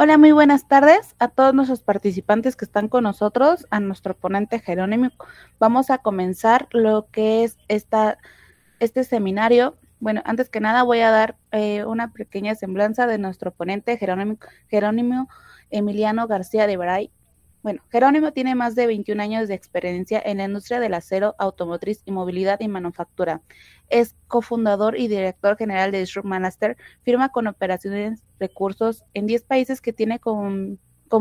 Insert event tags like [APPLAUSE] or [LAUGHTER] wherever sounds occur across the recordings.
Hola, muy buenas tardes a todos nuestros participantes que están con nosotros, a nuestro ponente Jerónimo. Vamos a comenzar lo que es esta, este seminario. Bueno, antes que nada voy a dar eh, una pequeña semblanza de nuestro ponente Jerónimo, Jerónimo Emiliano García de Bray. Bueno, Jerónimo tiene más de 21 años de experiencia en la industria del acero, automotriz y movilidad y manufactura. Es cofundador y director general de Disrupt Manaster, firma con operaciones recursos en 10 países que tiene como,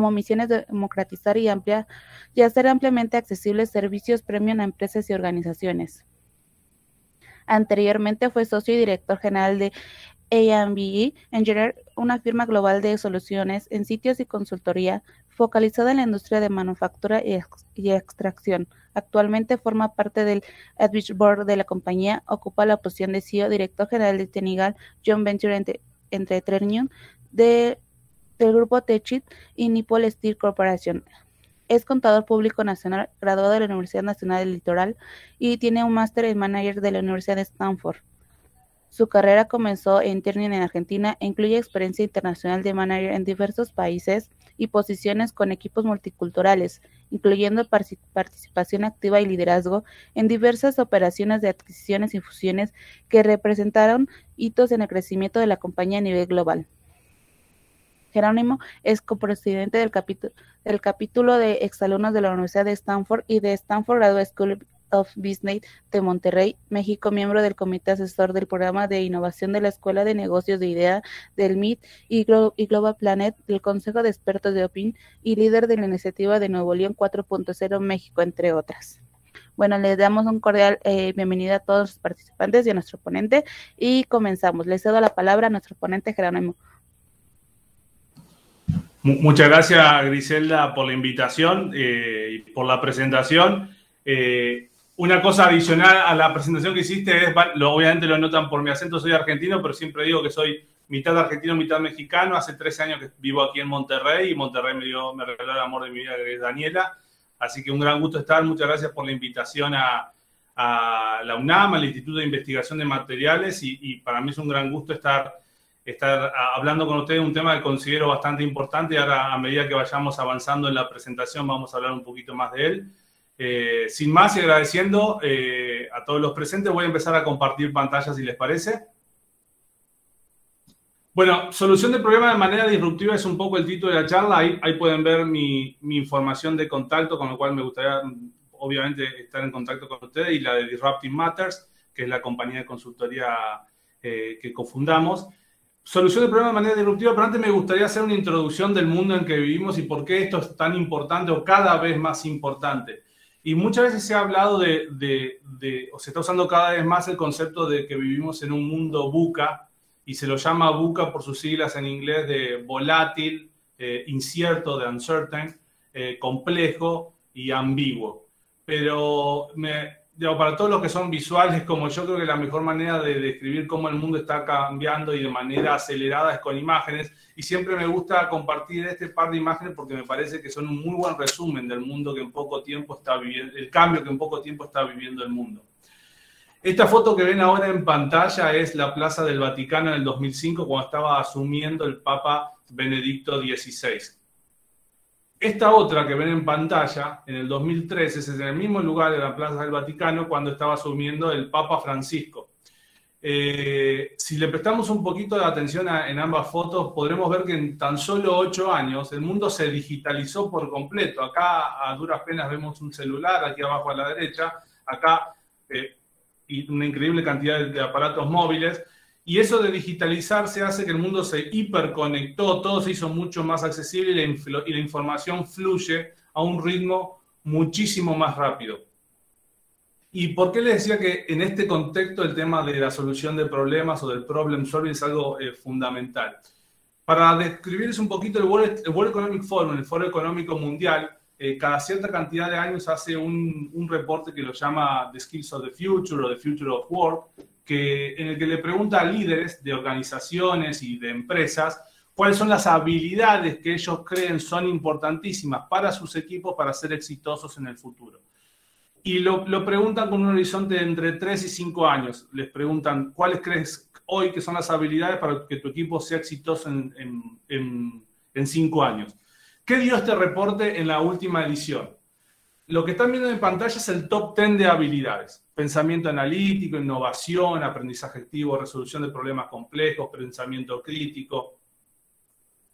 misiones de democratizar y, ampliar, y hacer ampliamente accesibles servicios premium a empresas y organizaciones. Anteriormente fue socio y director general de A&BE Engineer, una firma global de soluciones en sitios y consultoría focalizada en la industria de manufactura y, extracción. Actualmente forma parte del Advisory Board de la compañía, ocupa la posición de CEO, director general de Tenigal, John Venture entre de, del grupo Techit y Nippon Steel Corporation. Es contador público nacional, graduado de la Universidad Nacional del Litoral y tiene un máster en manager de la Universidad de Stanford. Su carrera comenzó en Ternium en Argentina e incluye experiencia internacional de manager en diversos países y posiciones con equipos multiculturales, incluyendo participación activa y liderazgo en diversas operaciones de adquisiciones y fusiones que representaron hitos en el crecimiento de la compañía a nivel global. Jerónimo es copresidente del, del capítulo de exalumnos de la Universidad de Stanford y de Stanford Graduate School of Business de Monterrey, México, miembro del comité asesor del programa de innovación de la Escuela de Negocios de IDEA del MIT y, Global Planet del Consejo de Expertos de OPIN y líder de la iniciativa de Nuevo León 4.0 México, entre otras. Bueno, les damos un cordial eh, bienvenida a todos los participantes y a nuestro ponente y comenzamos. Le cedo la palabra a nuestro ponente Jerónimo. Muchas gracias, Griselda, por la invitación eh, y por la presentación. Eh, una cosa adicional a la presentación que hiciste es, obviamente lo notan por mi acento, soy argentino, pero siempre digo que soy mitad argentino, mitad mexicano. Hace 13 años que vivo aquí en Monterrey y Monterrey me, dio, me regaló el amor de mi vida, que es Daniela. Así que un gran gusto estar. Muchas gracias por la invitación a, la UNAM, al Instituto de Investigación de Materiales y, para mí es un gran gusto estar, estar hablando con ustedes de un tema que considero bastante importante y ahora a medida que vayamos avanzando en la presentación vamos a hablar un poquito más de él. Eh, sin más y agradeciendo eh, a todos los presentes, voy a empezar a compartir pantalla si les parece. Bueno, solución de problema de manera disruptiva es un poco el título de la charla. Ahí, pueden ver mi, información de contacto, con lo cual me gustaría, obviamente, estar en contacto con ustedes y la de Disrupting Matters, que es la compañía de consultoría eh, que cofundamos. Solución de problema de manera disruptiva, pero antes me gustaría hacer una introducción del mundo en que vivimos y por qué esto es tan importante o cada vez más importante. Y muchas veces se ha hablado de, o se está usando cada vez más el concepto de que vivimos en un mundo buca, y se lo llama buca por sus siglas en inglés de volátil, eh, incierto, de uncertain, eh, complejo y ambiguo. Pero me, para todos los que son visuales como yo, creo que la mejor manera de describir cómo el mundo está cambiando y de manera acelerada es con imágenes. Y siempre me gusta compartir este par de imágenes porque me parece que son un muy buen resumen del mundo que en poco tiempo está viviendo, el cambio que en poco tiempo está viviendo el mundo. Esta foto que ven ahora en pantalla es la Plaza del Vaticano en el 2005 cuando estaba asumiendo el Papa Benedicto XVI. Esta otra que ven en pantalla, en el 2013, es en el mismo lugar de la Plaza del Vaticano cuando estaba asumiendo el Papa Francisco. Eh, si le prestamos un poquito de atención en ambas fotos, podremos ver que en tan solo ocho años el mundo se digitalizó por completo. Acá a duras penas vemos un celular, aquí abajo a la derecha, acá eh, y una increíble cantidad de aparatos móviles. Y eso de digitalizarse hace que el mundo se hiperconectó, todo se hizo mucho más accesible y la, información fluye a un ritmo muchísimo más rápido. ¿Y por qué les decía que en este contexto el tema de la solución de problemas o del problem solving es algo eh, fundamental? Para describirles un poquito el World, Economic Forum, el Foro Económico Mundial, eh, cada cierta cantidad de años hace un, un, reporte que lo llama The Skills of the Future o The Future of Work, que, en el que le pregunta a líderes de organizaciones y de empresas cuáles son las habilidades que ellos creen son importantísimas para sus equipos para ser exitosos en el futuro. Y lo, lo preguntan con un horizonte entre 3 y 5 años. Les preguntan cuáles crees hoy que son las habilidades para que tu equipo sea exitoso en, en cinco años. ¿Qué dio este reporte en la última edición? Lo que están viendo en pantalla es el top 10 de habilidades. Pensamiento analítico, innovación, aprendizaje activo, resolución de problemas complejos, pensamiento crítico.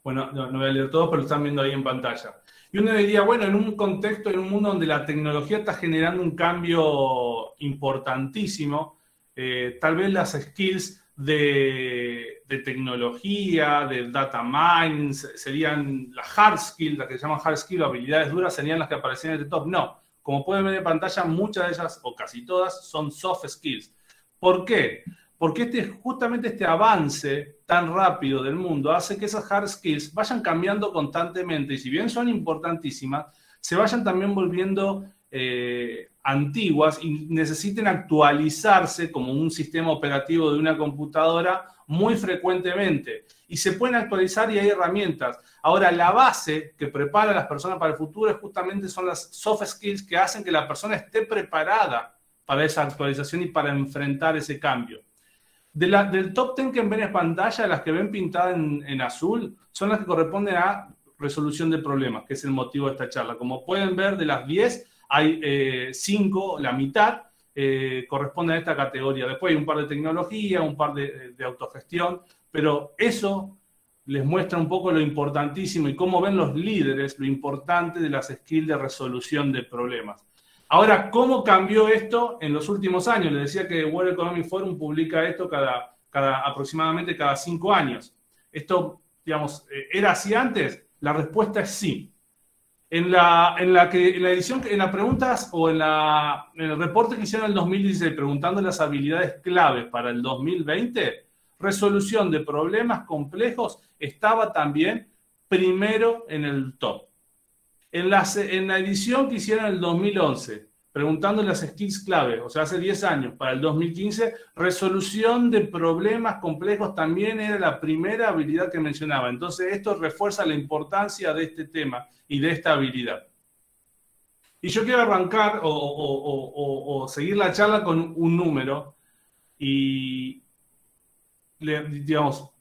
Bueno, no, voy a leer todo, pero lo están viendo ahí en pantalla. Y uno diría, bueno, en un contexto, en un mundo donde la tecnología está generando un cambio importantísimo, eh, tal vez las skills de, tecnología, de data mining, serían las hard skills, las que se llaman hard skills, habilidades duras, serían las que aparecían en este top. No, como pueden ver en pantalla, muchas de ellas, o casi todas, son soft skills. ¿Por qué? Porque este, justamente este avance tan rápido del mundo hace que esas hard skills vayan cambiando constantemente y si bien son importantísimas, se vayan también volviendo eh, antiguas y necesiten actualizarse como un sistema operativo de una computadora muy frecuentemente. Y se pueden actualizar y hay herramientas. Ahora, la base que prepara a las personas para el futuro justamente son las soft skills que hacen que la persona esté preparada para esa actualización y para enfrentar ese cambio. Del top 10 que ven en pantalla, las que ven pintadas en, en azul, son las que corresponden a resolución de problemas, que es el motivo de esta charla. Como pueden ver, de las 10, hay eh, cinco, la mitad, eh, corresponde a esta categoría. Después hay un par de tecnología, un par de, autogestión, pero eso les muestra un poco lo importantísimo y cómo ven los líderes lo importante de las skills de resolución de problemas. Ahora, ¿cómo cambió esto en los últimos años? Les decía que World Economic Forum publica esto cada, cada, aproximadamente cada cinco años. Esto, digamos, eh, ¿era así antes? La respuesta es sí. En la, en la, que, en la edición, en las preguntas o en, el reporte que hicieron en el 2016 preguntando las habilidades claves para el 2020, resolución de problemas complejos estaba también primero en el top. En la, en la edición que hicieron en el 2011, preguntando las skills clave, o sea, hace 10 años, para el 2015, resolución de problemas complejos también era la primera habilidad que mencionaba. Entonces, esto refuerza la importancia de este tema y de esta habilidad. Y yo quiero arrancar o, seguir la charla con un número y, digamos,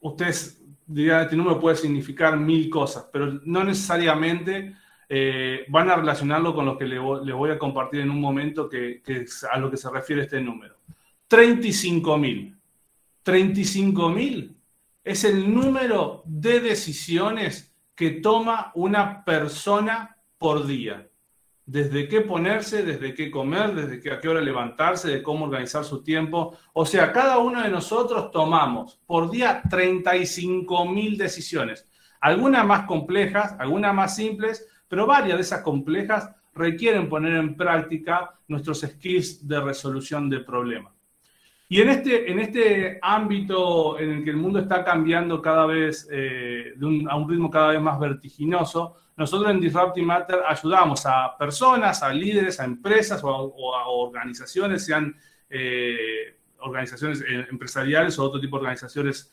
ustedes dirían, este número puede significar mil cosas, pero no necesariamente eh, van a relacionarlo con lo que les voy a compartir en un momento, que, a lo que se refiere este número. 35 mil. 35 mil es el número de decisiones que toma una persona por día. Desde qué ponerse, desde qué comer, desde qué, a qué hora levantarse, de cómo organizar su tiempo. O sea, cada uno de nosotros tomamos por día 35 mil decisiones. Algunas más complejas, algunas más simples, pero varias de esas complejas requieren poner en práctica nuestros skills de resolución de problemas. Y en este, en este ámbito en el que el mundo está cambiando cada vez eh, a un ritmo cada vez más vertiginoso, nosotros en Disrupting Matter ayudamos a personas, a líderes, a empresas o a, organizaciones, sean eh, organizaciones eh, empresariales o otro tipo de organizaciones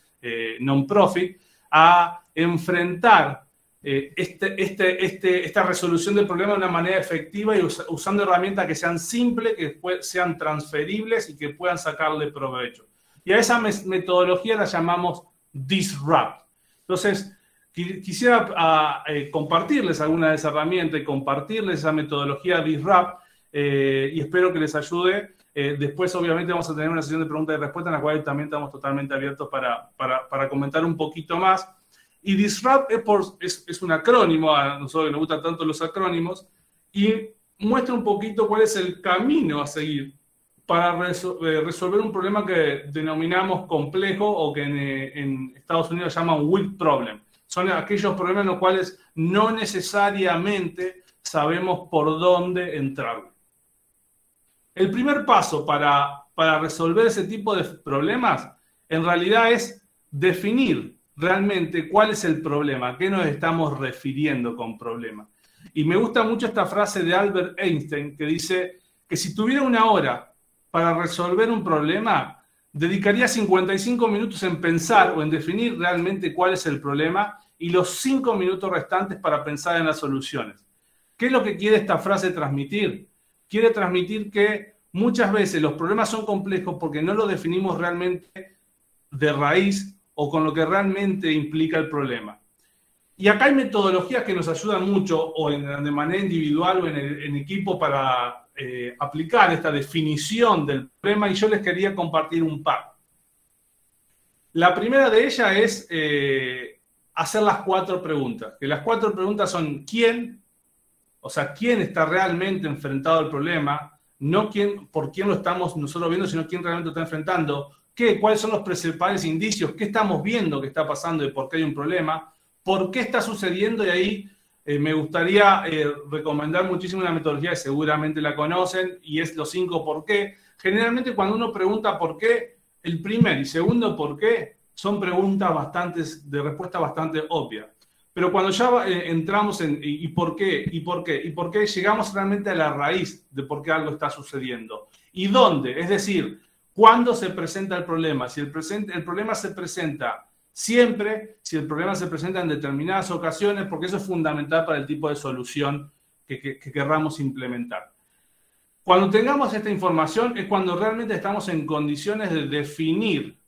non-profit, a enfrentar eh, este, este, este, esta resolución del problema de una manera efectiva y usando herramientas que sean simples, que sean transferibles y que puedan sacarle provecho. Y a esa metodología la llamamos disrupt. Entonces, quisiera ah, eh, compartirles alguna de esas herramientas y compartirles esa metodología disrupt eh, y espero que les ayude. después, obviamente, vamos a tener una sesión de preguntas y respuestas en la cual también estamos totalmente abiertos para, para, para comentar un poquito más. Y Disrupt es, un acrónimo, a nosotros nos gustan tanto los acrónimos, y muestra un poquito cuál es el camino a seguir para eh, resolver un problema que denominamos complejo o que en, Estados Unidos llaman weak problem. Son aquellos problemas en los cuales no necesariamente sabemos por dónde entrar. El primer paso para, para resolver ese tipo de problemas en realidad es definir realmente cuál es el problema, a qué nos estamos refiriendo con problema. Y me gusta mucho esta frase de Albert Einstein que dice que si tuviera una hora para resolver un problema, dedicaría 55 minutos en pensar o en definir realmente cuál es el problema y los 5 minutos restantes para pensar en las soluciones. ¿Qué es lo que quiere esta frase transmitir? Quiere transmitir que muchas veces los problemas son complejos porque no los definimos realmente de raíz o con lo que realmente implica el problema. Y acá hay metodologías que nos ayudan mucho, o de manera individual o en, equipo, para eh, aplicar esta definición del problema, y yo les quería compartir un par. La primera de ellas es eh, hacer las cuatro preguntas, que las cuatro preguntas son quién, o sea, quién está realmente enfrentado al problema, no quién, por quién lo estamos nosotros viendo, sino quién realmente lo está enfrentando, cuáles son los principales indicios, qué estamos viendo que está pasando y por qué hay un problema, por qué está sucediendo y ahí eh, me gustaría eh, recomendar muchísimo una metodología que seguramente la conocen y es los cinco por qué. Generalmente cuando uno pregunta por qué, el primer y segundo por qué son preguntas bastante, de respuesta bastante obvia. Pero cuando ya eh, entramos en y, por qué, y por qué, y por qué, llegamos realmente a la raíz de por qué algo está sucediendo. ¿Y dónde? Es decir, ¿cuándo se presenta el problema? Si el, presente, el problema se presenta siempre, si el problema se presenta en determinadas ocasiones, porque eso es fundamental para el tipo de solución que, que, querramos implementar. Cuando tengamos esta información es cuando realmente estamos en condiciones de definir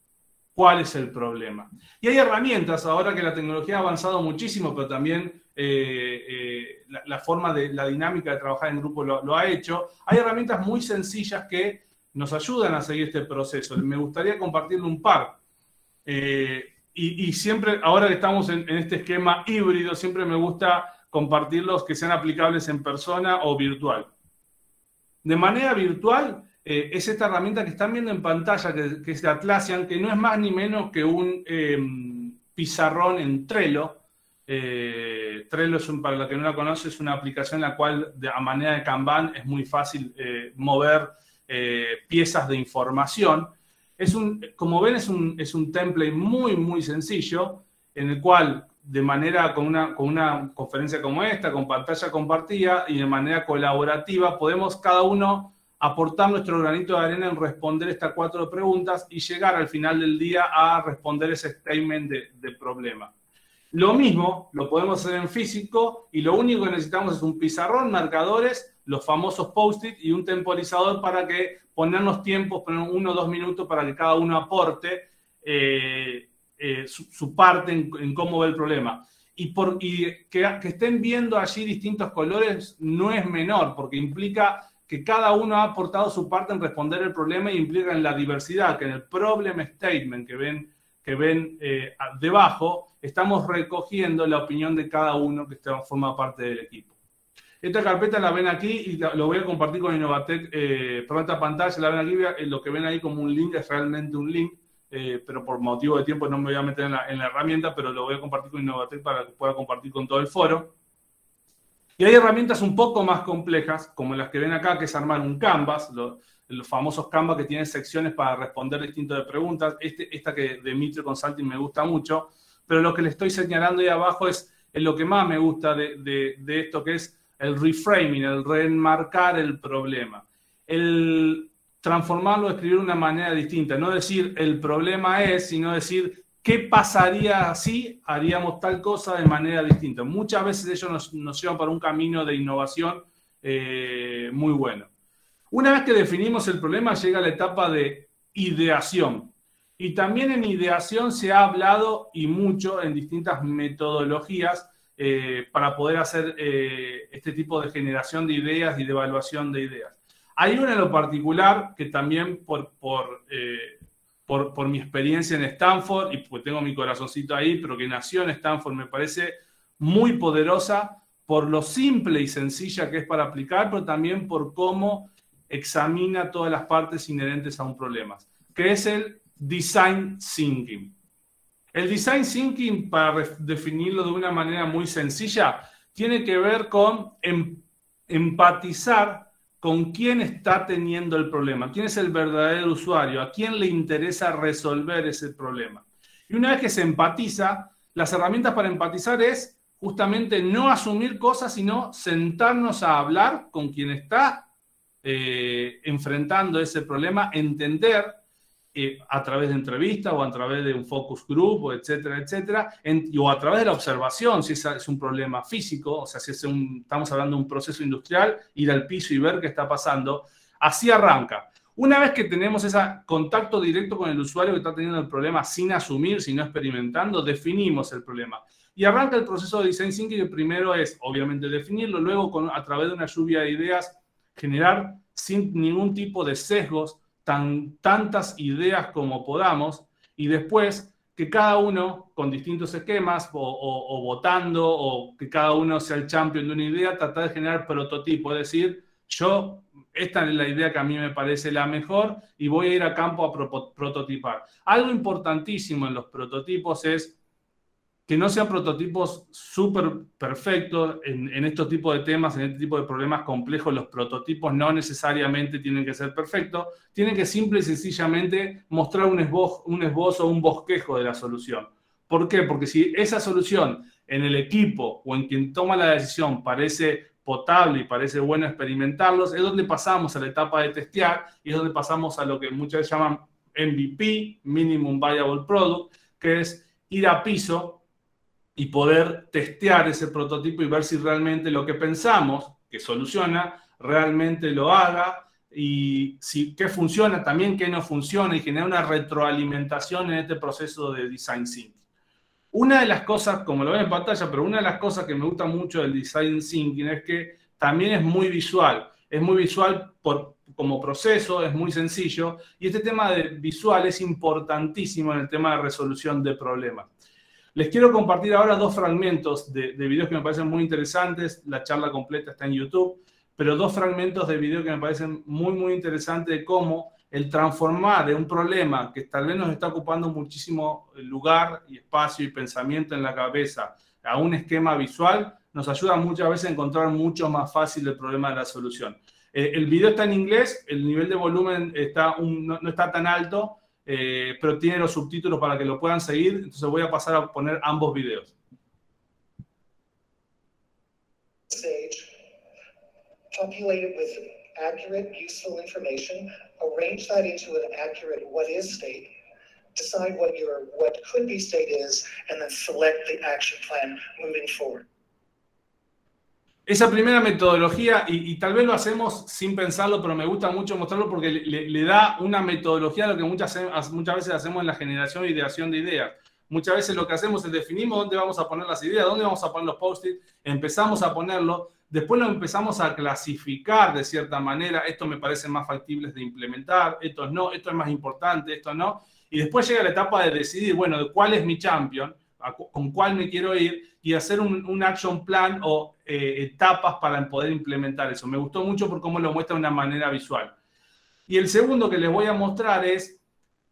cuál es el problema. Y hay herramientas, ahora que la tecnología ha avanzado muchísimo, pero también eh, eh, la, forma de la dinámica de trabajar en grupo lo, ha hecho, hay herramientas muy sencillas que nos ayudan a seguir este proceso. Me gustaría compartirle un par. Eh, y, siempre, ahora que estamos en, este esquema híbrido, siempre me gusta compartirlos que sean aplicables en persona o virtual. De manera virtual, eh, es esta herramienta que están viendo en pantalla, que, es de Atlassian, que no es más ni menos que un em, pizarrón en Trello. Eh, Trello, es para la que no la conoce, es una aplicación en la cual, de, a manera de Kanban, es muy fácil eh, piezas de información. Es un, como ven, es un, es un template muy, muy sencillo, en el cual de manera con una, con una conferencia como esta, con pantalla compartida y de manera colaborativa, podemos cada uno aportar nuestro granito de arena en responder estas cuatro preguntas y llegar al final del día a responder ese statement de, de problema. Lo mismo lo podemos hacer en físico y lo único que necesitamos es un pizarrón, marcadores, los famosos post-it y un temporizador para que ponernos tiempos, poner uno o dos minutos para que cada uno aporte eh, eh, su, parte en, cómo ve el problema. Y, por, y que, que, estén viendo allí distintos colores no es menor, porque implica que cada uno ha aportado su parte en responder el problema y implica en la diversidad, que en el problem statement que ven, que ven eh, debajo, estamos recogiendo la opinión de cada uno que forma parte del equipo. Esta carpeta la ven aquí y lo voy a compartir con Innovatec. Eh, por esta pantalla la ven aquí. Eh, lo que ven ahí como un link es realmente un link, eh, pero por motivo de tiempo no me voy a meter en la, herramienta, pero lo voy a compartir con Innovatec para que pueda compartir con todo el foro. Y hay herramientas un poco más complejas, como las que ven acá, que es armar un Canvas, los, famosos Canvas que tienen secciones para responder distintas preguntas. Este, esta que de Mitre Consulting me gusta mucho, pero lo que le estoy señalando ahí abajo es, lo que más me gusta de, de esto, que es el reframing, el reenmarcar el problema, el transformarlo, escribir de una manera distinta, no decir el problema es, sino decir qué pasaría si haríamos tal cosa de manera distinta. Muchas veces ellos nos, nos llevan para un camino de innovación eh, muy bueno. Una vez que definimos el problema, llega la etapa de ideación. Y también en ideación se ha hablado y mucho en distintas metodologías eh, para poder hacer eh, este tipo de generación de ideas y de evaluación de ideas. Hay una en lo particular que también por, por, eh, por, por, mi experiencia en Stanford, y pues tengo mi corazoncito ahí, pero que nació en Stanford, me parece muy poderosa por lo simple y sencilla que es para aplicar, pero también por cómo examina todas las partes inherentes a un problema, que es el design thinking. El design thinking, para definirlo de una manera muy sencilla, tiene que ver con em, empatizar con quién está teniendo el problema, quién es el verdadero usuario, a quién le interesa resolver ese problema. Y una vez que se empatiza, las herramientas para empatizar es justamente no asumir cosas, sino sentarnos a hablar con quien está eh, enfrentando ese problema, entender eh, a través de entrevistas o a través de un focus group, etcétera, etcétera, o a través de la observación, si es, un problema físico, o sea, si es un, estamos hablando de un proceso industrial, ir al piso y ver qué está pasando. Así arranca. Una vez que tenemos ese contacto directo con el usuario que está teniendo el problema sin asumir, sino experimentando, definimos el problema. Y arranca el proceso de design thinking, el primero es obviamente definirlo, luego con, a través de una lluvia de ideas generar sin ningún tipo de sesgos tan, tantas ideas como podamos y después que cada uno con distintos esquemas o, votando o que cada uno sea el champion de una idea, tratar de generar prototipo, es decir, yo, esta es la idea que a mí me parece la mejor y voy a ir a campo a prototipar. Algo importantísimo en los prototipos es que no sean prototipos súper perfectos en, estos tipos de temas, en este tipo de problemas complejos. Los prototipos no necesariamente tienen que ser perfectos, tienen que simple y sencillamente mostrar un esbozo, un esbozo, un bosquejo de la solución. ¿Por qué? Porque si esa solución en el equipo o en quien toma la decisión parece potable y parece bueno experimentarlos, es donde pasamos a la etapa de testear y es donde pasamos a lo que muchas veces llaman MVP, Minimum Viable Product, que es ir a piso y poder testear ese prototipo y ver si realmente lo que pensamos que soluciona realmente lo haga y si qué funciona, también qué no funciona y generar una retroalimentación en este proceso de design thinking. Una de las cosas, como lo ven en pantalla, pero una de las cosas que me gusta mucho del design thinking es que también es muy visual. Es muy visual por, como proceso, es muy sencillo y este tema de visual es importantísimo en el tema de resolución de problemas. Les quiero compartir ahora dos fragmentos de, videos que me parecen muy interesantes. La charla completa está en YouTube, pero dos fragmentos de video que me parecen muy, muy interesantes de cómo el transformar de un problema que tal vez nos está ocupando muchísimo lugar y espacio y pensamiento en la cabeza a un esquema visual, nos ayuda muchas veces a encontrar mucho más fácil el problema de la solución. Eh, el video está en inglés, el nivel de volumen está no está tan alto, eh, pero tiene los subtítulos para que lo puedan seguir, entonces voy a pasar a poner ambos videos. With accurate, useful information, arrange that into an accurate what is state, decide what your what could be state is, and then select the action plan moving forward. Esa primera metodología, y, tal vez lo hacemos sin pensarlo, pero me gusta mucho mostrarlo porque le, da una metodología a lo que muchas, muchas veces hacemos en la generación e ideación de ideas. Muchas veces lo que hacemos es definimos dónde vamos a poner las ideas, dónde vamos a poner los post-it, empezamos a ponerlo, después lo empezamos a clasificar de cierta manera, esto me parece más factible de implementar, esto no, esto es más importante, esto no, y después llega la etapa de decidir, bueno, cuál es mi champion, con cuál me quiero ir y hacer un, action plan o eh, etapas para poder implementar eso. Me gustó mucho por cómo lo muestra de una manera visual. Y el segundo que les voy a mostrar es,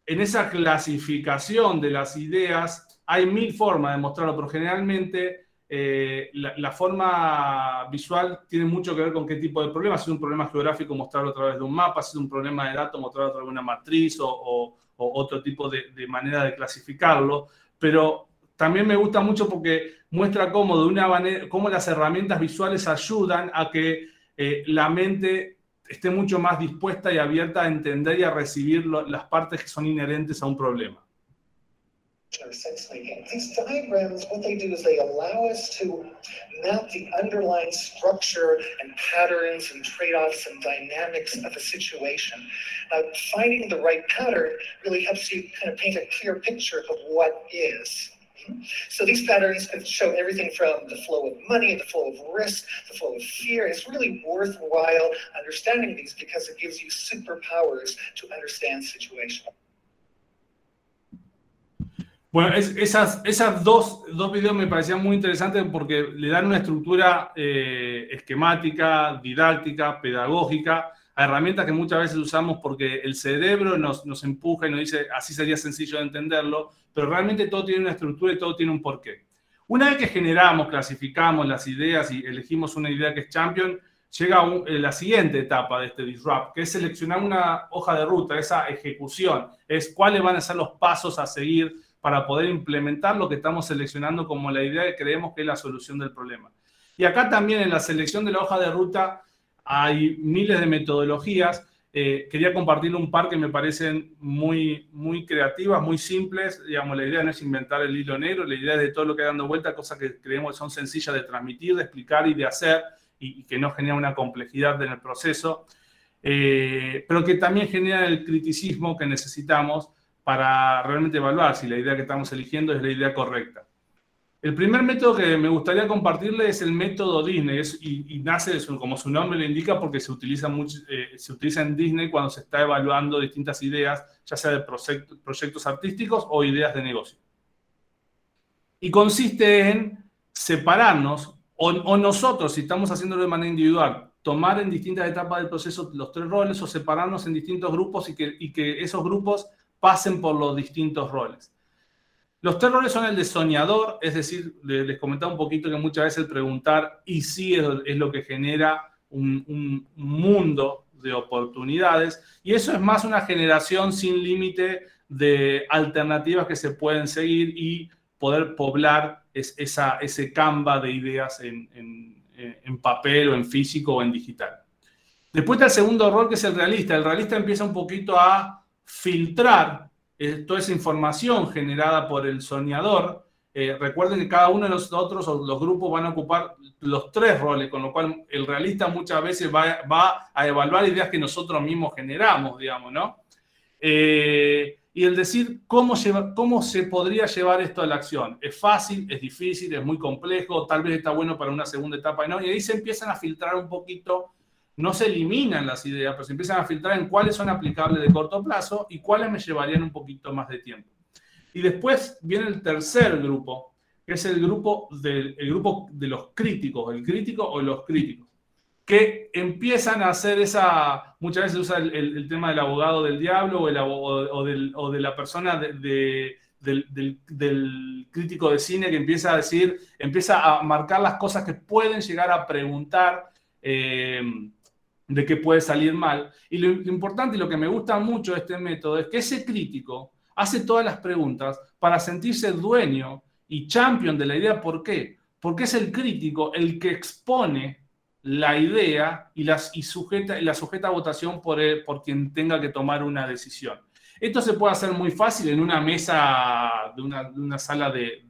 en esa clasificación de las ideas, hay mil formas de mostrarlo, pero generalmente eh, la, forma visual tiene mucho que ver con qué tipo de problema. Si es un problema geográfico, mostrarlo a través de un mapa. Si es un problema de datos, mostrarlo a través de una matriz o, otro tipo de, de, manera de clasificarlo. Pero también me gusta mucho porque muestra cómo, de una manera, cómo las herramientas visuales ayudan a que eh, la mente esté mucho más dispuesta y abierta a entender y a recibir las partes que son inherentes a un problema. These diagrams, what they do is they allow us to map the underlying structure and patterns and trade-offs and dynamics of a situation. Uh, finding the right pattern really helps you kind of paint a clear picture of what is. So these patterns show everything from the flow of money, the flow of risk, the flow of fear. It's really worthwhile understanding these because it gives you superpowers to understand situations. Bueno, es, esas, esas dos, dos videos me parecían muy interesantes porque le dan una estructura eh, esquemática, didáctica, pedagógica a herramientas que muchas veces usamos porque el cerebro nos, nos empuja y nos dice así sería sencillo de entenderlo, pero realmente todo tiene una estructura y todo tiene un porqué. Una vez que generamos, clasificamos las ideas y elegimos una idea que es champion, llega eh, la siguiente etapa de este disrupt, que es seleccionar una hoja de ruta, esa ejecución, es cuáles van a ser los pasos a seguir para poder implementar lo que estamos seleccionando como la idea que creemos que es la solución del problema. Y acá también en la selección de la hoja de ruta hay miles de metodologías. Eh, quería compartir un par que me parecen muy, muy creativas, muy simples. Digamos, la idea no es inventar el hilo negro, la idea es de todo lo que dando vuelta, cosas que creemos que son sencillas de transmitir, de explicar y de hacer y, que no generan una complejidad en el proceso, eh, pero que también generan el criticismo que necesitamos para realmente evaluar si la idea que estamos eligiendo es la idea correcta. El primer método que me gustaría compartirle es el método Disney y, nace como su nombre lo indica porque se utiliza, mucho, eh, se utiliza en Disney cuando se está evaluando distintas ideas, ya sea de proyectos artísticos o ideas de negocio. Y consiste en separarnos o, nosotros, si estamos haciéndolo de manera individual, tomar en distintas etapas del proceso los tres roles o separarnos en distintos grupos y que, y que esos grupos pasen por los distintos roles. Los tres roles son el de soñador, es decir, les comentaba un poquito que muchas veces el preguntar y sí es, lo que genera un, mundo de oportunidades y eso es más una generación sin límite de alternativas que se pueden seguir y poder poblar esa, ese canva de ideas en, en papel o en físico o en digital. Después está el segundo rol que es el realista. El realista empieza un poquito a filtrar toda esa información generada por el soñador. Eh, recuerden que cada uno de nosotros o los grupos van a ocupar los tres roles, con lo cual el realista muchas veces va, va a evaluar ideas que nosotros mismos generamos, digamos, ¿no? Eh, y el decir cómo, lleva, cómo se podría llevar esto a la acción. Es fácil, es difícil, es muy complejo, tal vez está bueno para una segunda etapa, ¿no? Y ahí se empiezan a filtrar un poquito no se eliminan las ideas, pero se empiezan a filtrar en cuáles son aplicables de corto plazo y cuáles me llevarían un poquito más de tiempo. Y después viene el tercer grupo, que es el grupo, del, grupo de los críticos, el crítico o los críticos, que empiezan a hacer esa, muchas veces usa el, tema del abogado del diablo o, el, o, de la persona del, del, crítico de cine que empieza a decir, empieza a marcar las cosas que pueden llegar a preguntar. Eh, de que puede salir mal. Y lo, importante y lo que me gusta mucho de este método es que ese crítico hace todas las preguntas para sentirse dueño y champion de la idea. ¿Por qué? Porque es el crítico el que expone la idea y, las, y sujeta, la sujeta a votación por, por quien tenga que tomar una decisión. Esto se puede hacer muy fácil en una mesa de una, sala de,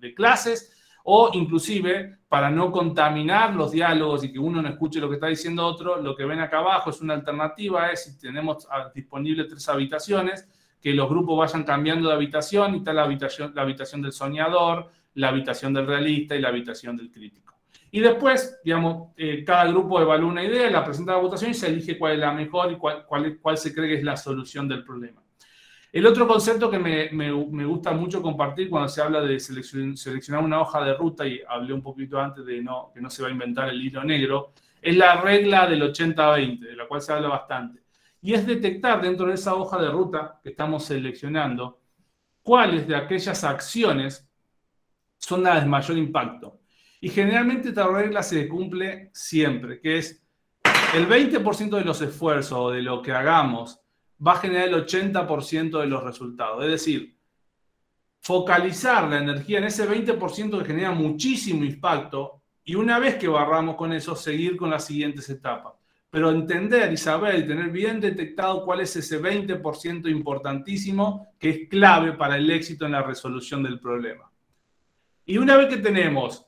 de clases o inclusive para no contaminar los diálogos y que uno no escuche lo que está diciendo otro, lo que ven acá abajo es una alternativa, es si tenemos ah, disponibles tres habitaciones, que los grupos vayan cambiando de habitación y está la habitación, la habitación del soñador, la habitación del realista y la habitación del crítico. Y después, digamos, eh, cada grupo evalúa una idea, la presenta a la votación y se elige cuál es la mejor y cuál, cuál, cuál se cree que es la solución del problema. El otro concepto que me, gusta mucho compartir cuando se habla de seleccionar una hoja de ruta, y hablé un poquito antes de no, que no se va a inventar el hilo negro, es la regla del 80-20, de la cual se habla bastante. Y es detectar dentro de esa hoja de ruta que estamos seleccionando cuáles de aquellas acciones son las de mayor impacto. Y generalmente esta regla se cumple siempre, que es el 20% de los esfuerzos o de lo que hagamos va a generar el 80% de los resultados. Es decir, focalizar la energía en ese 20% que genera muchísimo impacto y una vez que barramos con eso, seguir con las siguientes etapas. Pero entender y saber y tener bien detectado cuál es ese 20% importantísimo que es clave para el éxito en la resolución del problema. Y una vez que tenemos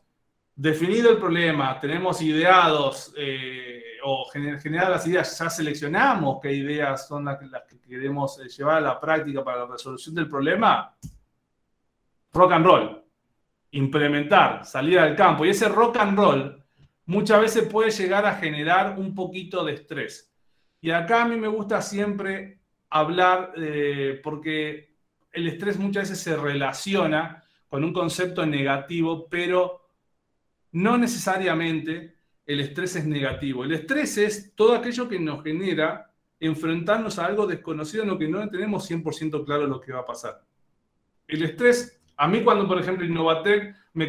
definido el problema, tenemos ideados eh, o generar las ideas, ya seleccionamos qué ideas son las, que queremos eh, llevar a la práctica para la resolución del problema, rock and roll, implementar, salir al campo. Y ese rock and roll muchas veces puede llegar a generar un poquito de estrés. Y acá a mí me gusta siempre hablar, eh, porque el estrés muchas veces se relaciona con un concepto negativo, pero no necesariamente el estrés es negativo. El estrés es todo aquello que nos genera enfrentarnos a algo desconocido en lo que no tenemos 100% claro lo que va a pasar. El estrés, a mí cuando, por ejemplo, Innovatec me,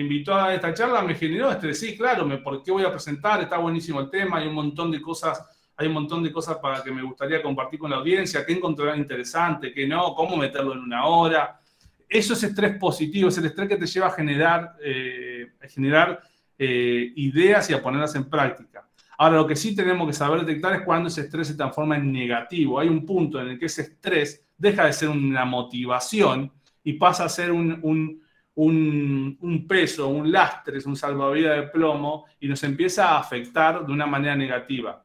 invitó a esta charla, me generó estrés. Sí, claro, ¿por qué voy a presentar? Está buenísimo el tema, hay un montón de cosas, hay un montón de cosas para que me gustaría compartir con la audiencia, qué encontrar interesante, qué no, cómo meterlo en una hora. Eso es estrés positivo, es el estrés que te lleva a generar, eh, a generar eh, ideas y a ponerlas en práctica. Ahora, lo que sí tenemos que saber detectar es cuando ese estrés se transforma en negativo. Hay un punto en el que ese estrés deja de ser una motivación y pasa a ser un, un, un, peso, un lastre, un salvavidas de plomo y nos empieza a afectar de una manera negativa.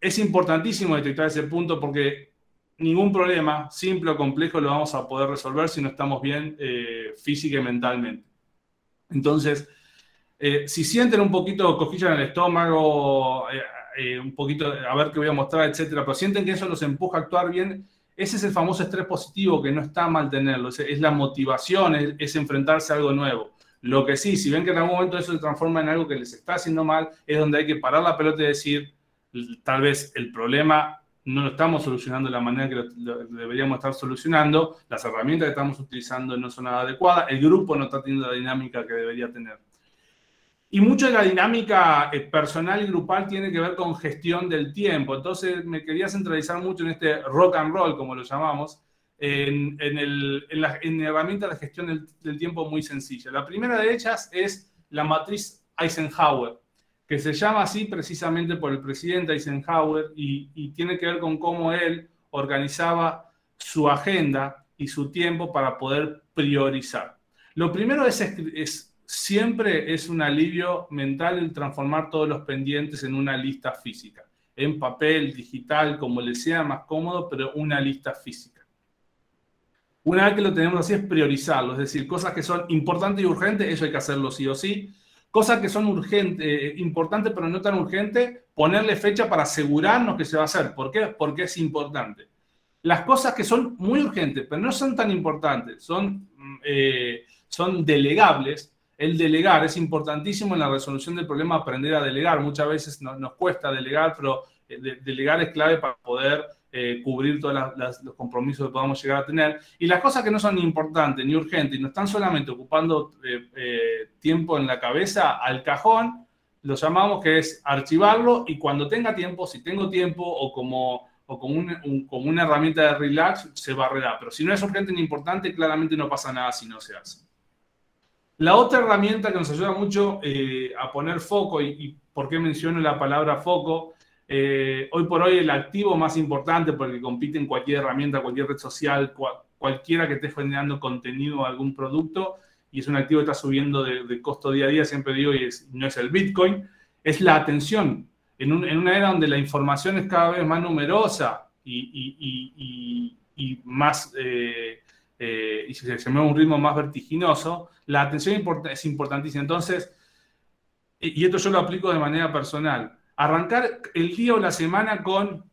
Es importantísimo detectar ese punto porque ningún problema, simple o complejo, lo vamos a poder resolver si no estamos bien eh, física y mentalmente. Entonces, eh, si sienten un poquito cosquillas en el estómago, eh, un poquito, a ver qué voy a mostrar, etcétera, pero sienten que eso los empuja a actuar bien, ese es el famoso estrés positivo que no está mal tenerlo, es, la motivación, es, enfrentarse a algo nuevo. Lo que sí, si ven que en algún momento eso se transforma en algo que les está haciendo mal, es donde hay que parar la pelota y decir, tal vez el problema no lo estamos solucionando de la manera que deberíamos estar solucionando, las herramientas que estamos utilizando no son nada adecuadas, el grupo no está teniendo la dinámica que debería tener. Y mucho de la dinámica eh, personal y grupal tiene que ver con gestión del tiempo. Entonces me quería centralizar mucho en este rock and roll, como lo llamamos, en, el, en la herramienta de gestión del, del, tiempo muy sencilla. La primera de ellas es la matriz Eisenhower, que se llama así precisamente por el presidente Eisenhower y, y tiene que ver con cómo él organizaba su agenda y su tiempo para poder priorizar. Lo primero es siempre es un alivio mental el transformar todos los pendientes en una lista física, en papel, digital, como le sea más cómodo, pero una lista física. Una vez que lo tenemos así es priorizarlo, es decir, cosas que son importantes y urgentes, eso hay que hacerlo sí o sí. Cosas que son urgentes, eh, importantes pero no tan urgentes, ponerle fecha para asegurarnos que se va a hacer. ¿Por qué? Porque es importante. Las cosas que son muy urgentes pero no son tan importantes, son, mm, eh, son delegables, el delegar es importantísimo en la resolución del problema, aprender a delegar. Muchas veces nos cuesta delegar, pero eh, delegar es clave para poder eh, cubrir todos los compromisos que podamos llegar a tener. Y las cosas que no son ni importantes ni urgentes y no están solamente ocupando eh, tiempo en la cabeza, al cajón, lo llamamos que es archivarlo y cuando tenga tiempo, si tengo tiempo o como, o como, como una herramienta de relax, se barrerá. Pero si no es urgente ni importante, claramente no pasa nada si no se hace. La otra herramienta que nos ayuda mucho eh, a poner foco, y, por qué menciono la palabra foco, eh, hoy por hoy el activo más importante porque compite en cualquier herramienta, cualquier red social, cualquiera que esté generando contenido a algún producto, y es un activo que está subiendo de, costo día a día, siempre digo, y no es el Bitcoin, es la atención. En, una era donde la información es cada vez más numerosa y, más... Eh, eh, y se, se mueve a un ritmo más vertiginoso, la atención es importantísima. Entonces, y esto yo lo aplico de manera personal, arrancar el día o la semana con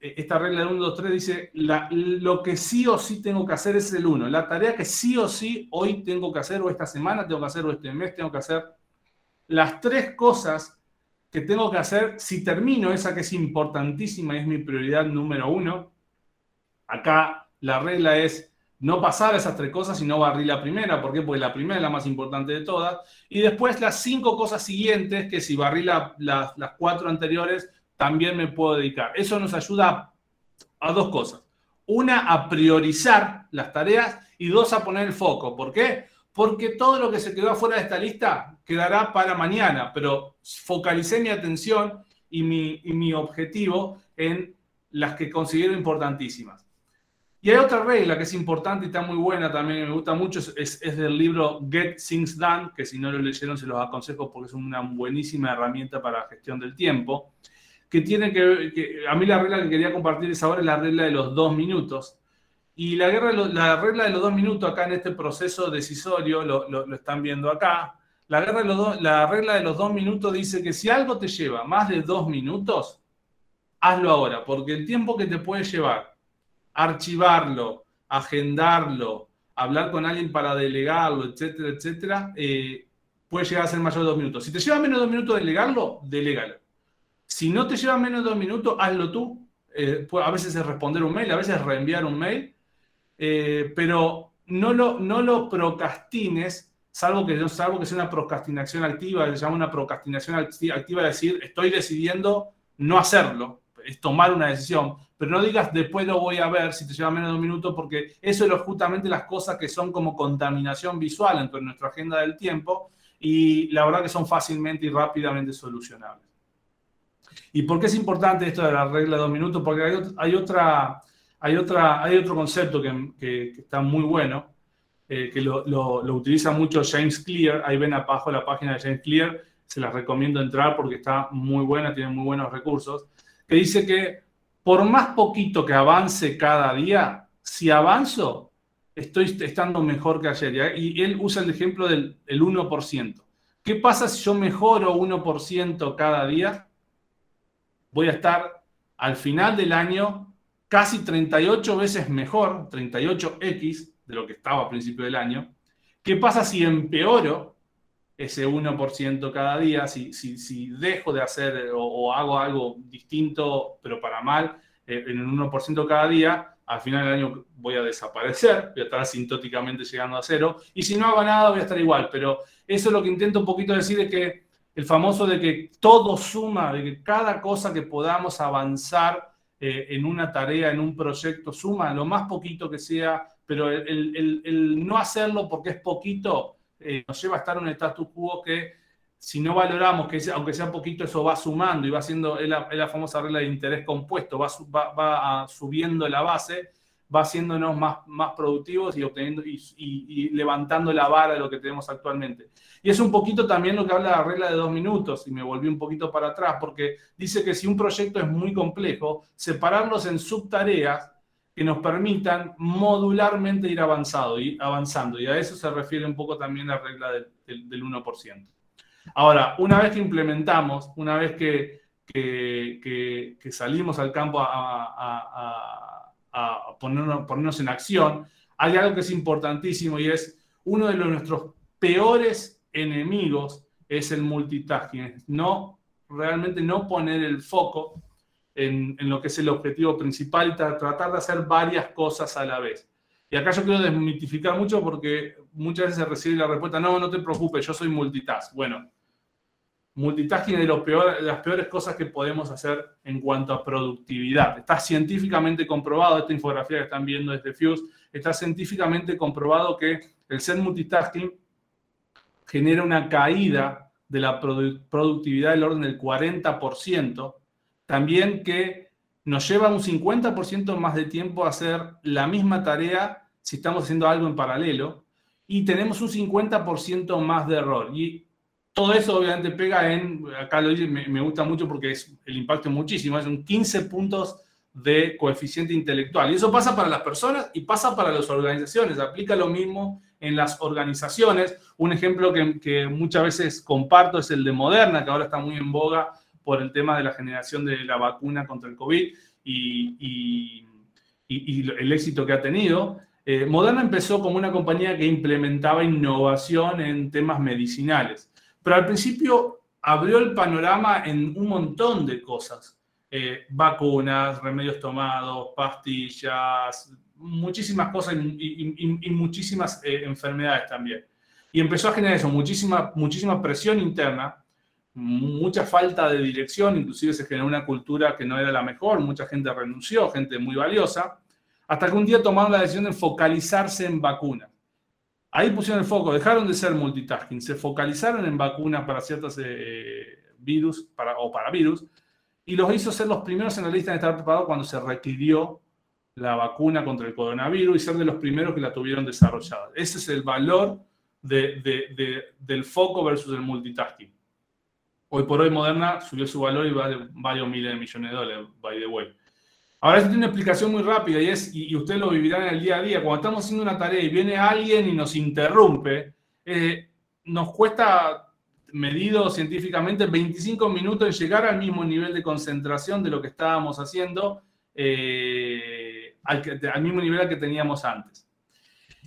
eh, esta regla de 1, 2, 3 dice, lo que sí o sí tengo que hacer es el 1. La tarea que sí o sí hoy tengo que hacer, o esta semana tengo que hacer, o este mes tengo que hacer. Las tres cosas que tengo que hacer, si termino esa que es importantísima y es mi prioridad número uno, acá la regla es no pasar esas tres cosas, sino barrí la primera. ¿Por qué? Porque la primera es la más importante de todas. Y después las cinco cosas siguientes, que si barrí las cuatro anteriores, también me puedo dedicar. Eso nos ayuda a, dos cosas. Una, a priorizar las tareas y dos, a poner el foco. ¿Por qué? Porque todo lo que se quedó afuera de esta lista quedará para mañana, pero focalicé mi atención y mi, y mi objetivo en las que considero importantísimas. Y hay otra regla que es importante y está muy buena también, me gusta mucho, es, del libro Get Things Done, que si no lo leyeron se los aconsejo porque es una buenísima herramienta para la gestión del tiempo, que tiene que, a mí la regla que quería compartir es ahora la regla de los dos minutos. Y la, guerra, la regla de los dos minutos acá en este proceso decisorio, lo, lo, están viendo acá, la, guerra de los la regla de los dos minutos dice que si algo te lleva más de dos minutos, hazlo ahora, porque el tiempo que te puede llevar archivarlo, agendarlo, hablar con alguien para delegarlo, etcétera, etcétera, eh, puede llegar a ser mayor de dos minutos. Si te lleva menos de dos minutos delegarlo, delégalo. Si no te lleva menos de dos minutos, hazlo tú. Eh, a veces es responder un mail, a veces es reenviar un mail, eh, pero no lo, no lo procrastines, salvo que, sea una procrastinación activa, se llama una procrastinación activa, decir, estoy decidiendo no hacerlo, es tomar una decisión, pero no digas después lo voy a ver si te lleva menos de un minuto, porque eso es justamente las cosas que son como contaminación visual entre nuestra agenda del tiempo y la verdad que son fácilmente y rápidamente solucionables. ¿Y por qué es importante esto de la regla de dos minutos? Porque hay, otra, hay, otra, hay otro concepto que, está muy bueno, eh, que lo, lo, utiliza mucho James Clear. Ahí ven abajo la página de James Clear. Se las recomiendo entrar porque está muy buena, tiene muy buenos recursos. Que dice que por más poquito que avance cada día, si avanzo, estoy estando mejor que ayer. Y él usa el ejemplo del 1%. ¿Qué pasa si yo mejoro 1% cada día? Voy a estar al final del año casi 38 veces mejor, 38x de lo que estaba a principio del año. ¿Qué pasa si empeoro ese 1% cada día? Si, si, dejo de hacer o, hago algo distinto, pero para mal, eh, en un 1% cada día, al final del año voy a desaparecer, voy a estar asintóticamente llegando a cero, y si no hago nada voy a estar igual, pero eso es lo que intento un poquito decir, es que el famoso de que todo suma, de que cada cosa que podamos avanzar eh, en una tarea, en un proyecto, suma, lo más poquito que sea, pero el, no hacerlo porque es poquito eh, nos lleva a estar en un status quo que si no valoramos que aunque sea poquito, eso va sumando y va haciendo, es la, famosa regla de interés compuesto, va, va, subiendo la base, va haciéndonos más, más productivos y, obteniendo, y, levantando la vara de lo que tenemos actualmente. Y es un poquito también lo que habla la regla de dos minutos, y me volví un poquito para atrás, porque dice que si un proyecto es muy complejo, separarlos en subtareas que nos permitan modularmente ir avanzado, y avanzando. Y a eso se refiere un poco también la regla del, del 1%. Ahora, una vez que implementamos, una vez que, salimos al campo a, ponernos, en acción, hay algo que es importantísimo y es uno de nuestros peores enemigos es el multitasking. No, realmente no poner el foco en, lo que es el objetivo principal tratar de hacer varias cosas a la vez. Y acá yo quiero desmitificar mucho porque muchas veces se recibe la respuesta, no, no te preocupes, yo soy multitask. Bueno, multitasking es de, de las peores cosas que podemos hacer en cuanto a productividad. Está científicamente comprobado, esta infografía que están viendo desde Fuse, está científicamente comprobado que el ser multitasking genera una caída de la productividad del orden del 40%, también que nos lleva un 50% más de tiempo a hacer la misma tarea si estamos haciendo algo en paralelo, y tenemos un 50% más de error. Y todo eso obviamente pega en, acá lo dice, me, gusta mucho porque es, el impacto es muchísimo, es un 15 puntos de coeficiente intelectual. Y eso pasa para las personas y pasa para las organizaciones. Aplica lo mismo en las organizaciones. Un ejemplo que, muchas veces comparto es el de Moderna, que ahora está muy en boga por el tema de la generación de la vacuna contra el COVID y el éxito que ha tenido. Eh, Moderna empezó como una compañía que implementaba innovación en temas medicinales, pero al principio abrió el panorama en un montón de cosas. Eh, vacunas, remedios tomados, pastillas, muchísimas cosas y, muchísimas eh, enfermedades también. Y empezó a generar eso, muchísima, muchísima presión interna, mucha falta de dirección, inclusive se generó una cultura que no era la mejor, mucha gente renunció, gente muy valiosa. Hasta que un día tomaron la decisión de focalizarse en vacunas. Ahí pusieron el foco, dejaron de ser multitasking, se focalizaron en vacunas para ciertos eh, virus para, o para virus y los hizo ser los primeros en la lista de estar preparados cuando se requirió la vacuna contra el coronavirus y ser de los primeros que la tuvieron desarrollada. Ese es el valor del foco versus el multitasking. Hoy por hoy Moderna subió su valor y vale varios miles de millones de dólares, by the way. Ahora, esto tiene una explicación muy rápida y, es, y, usted lo vivirá en el día a día. Cuando estamos haciendo una tarea y viene alguien y nos interrumpe, eh, nos cuesta, medido científicamente, 25 minutos en llegar al mismo nivel de concentración de lo que estábamos haciendo, eh, al, mismo nivel al que teníamos antes.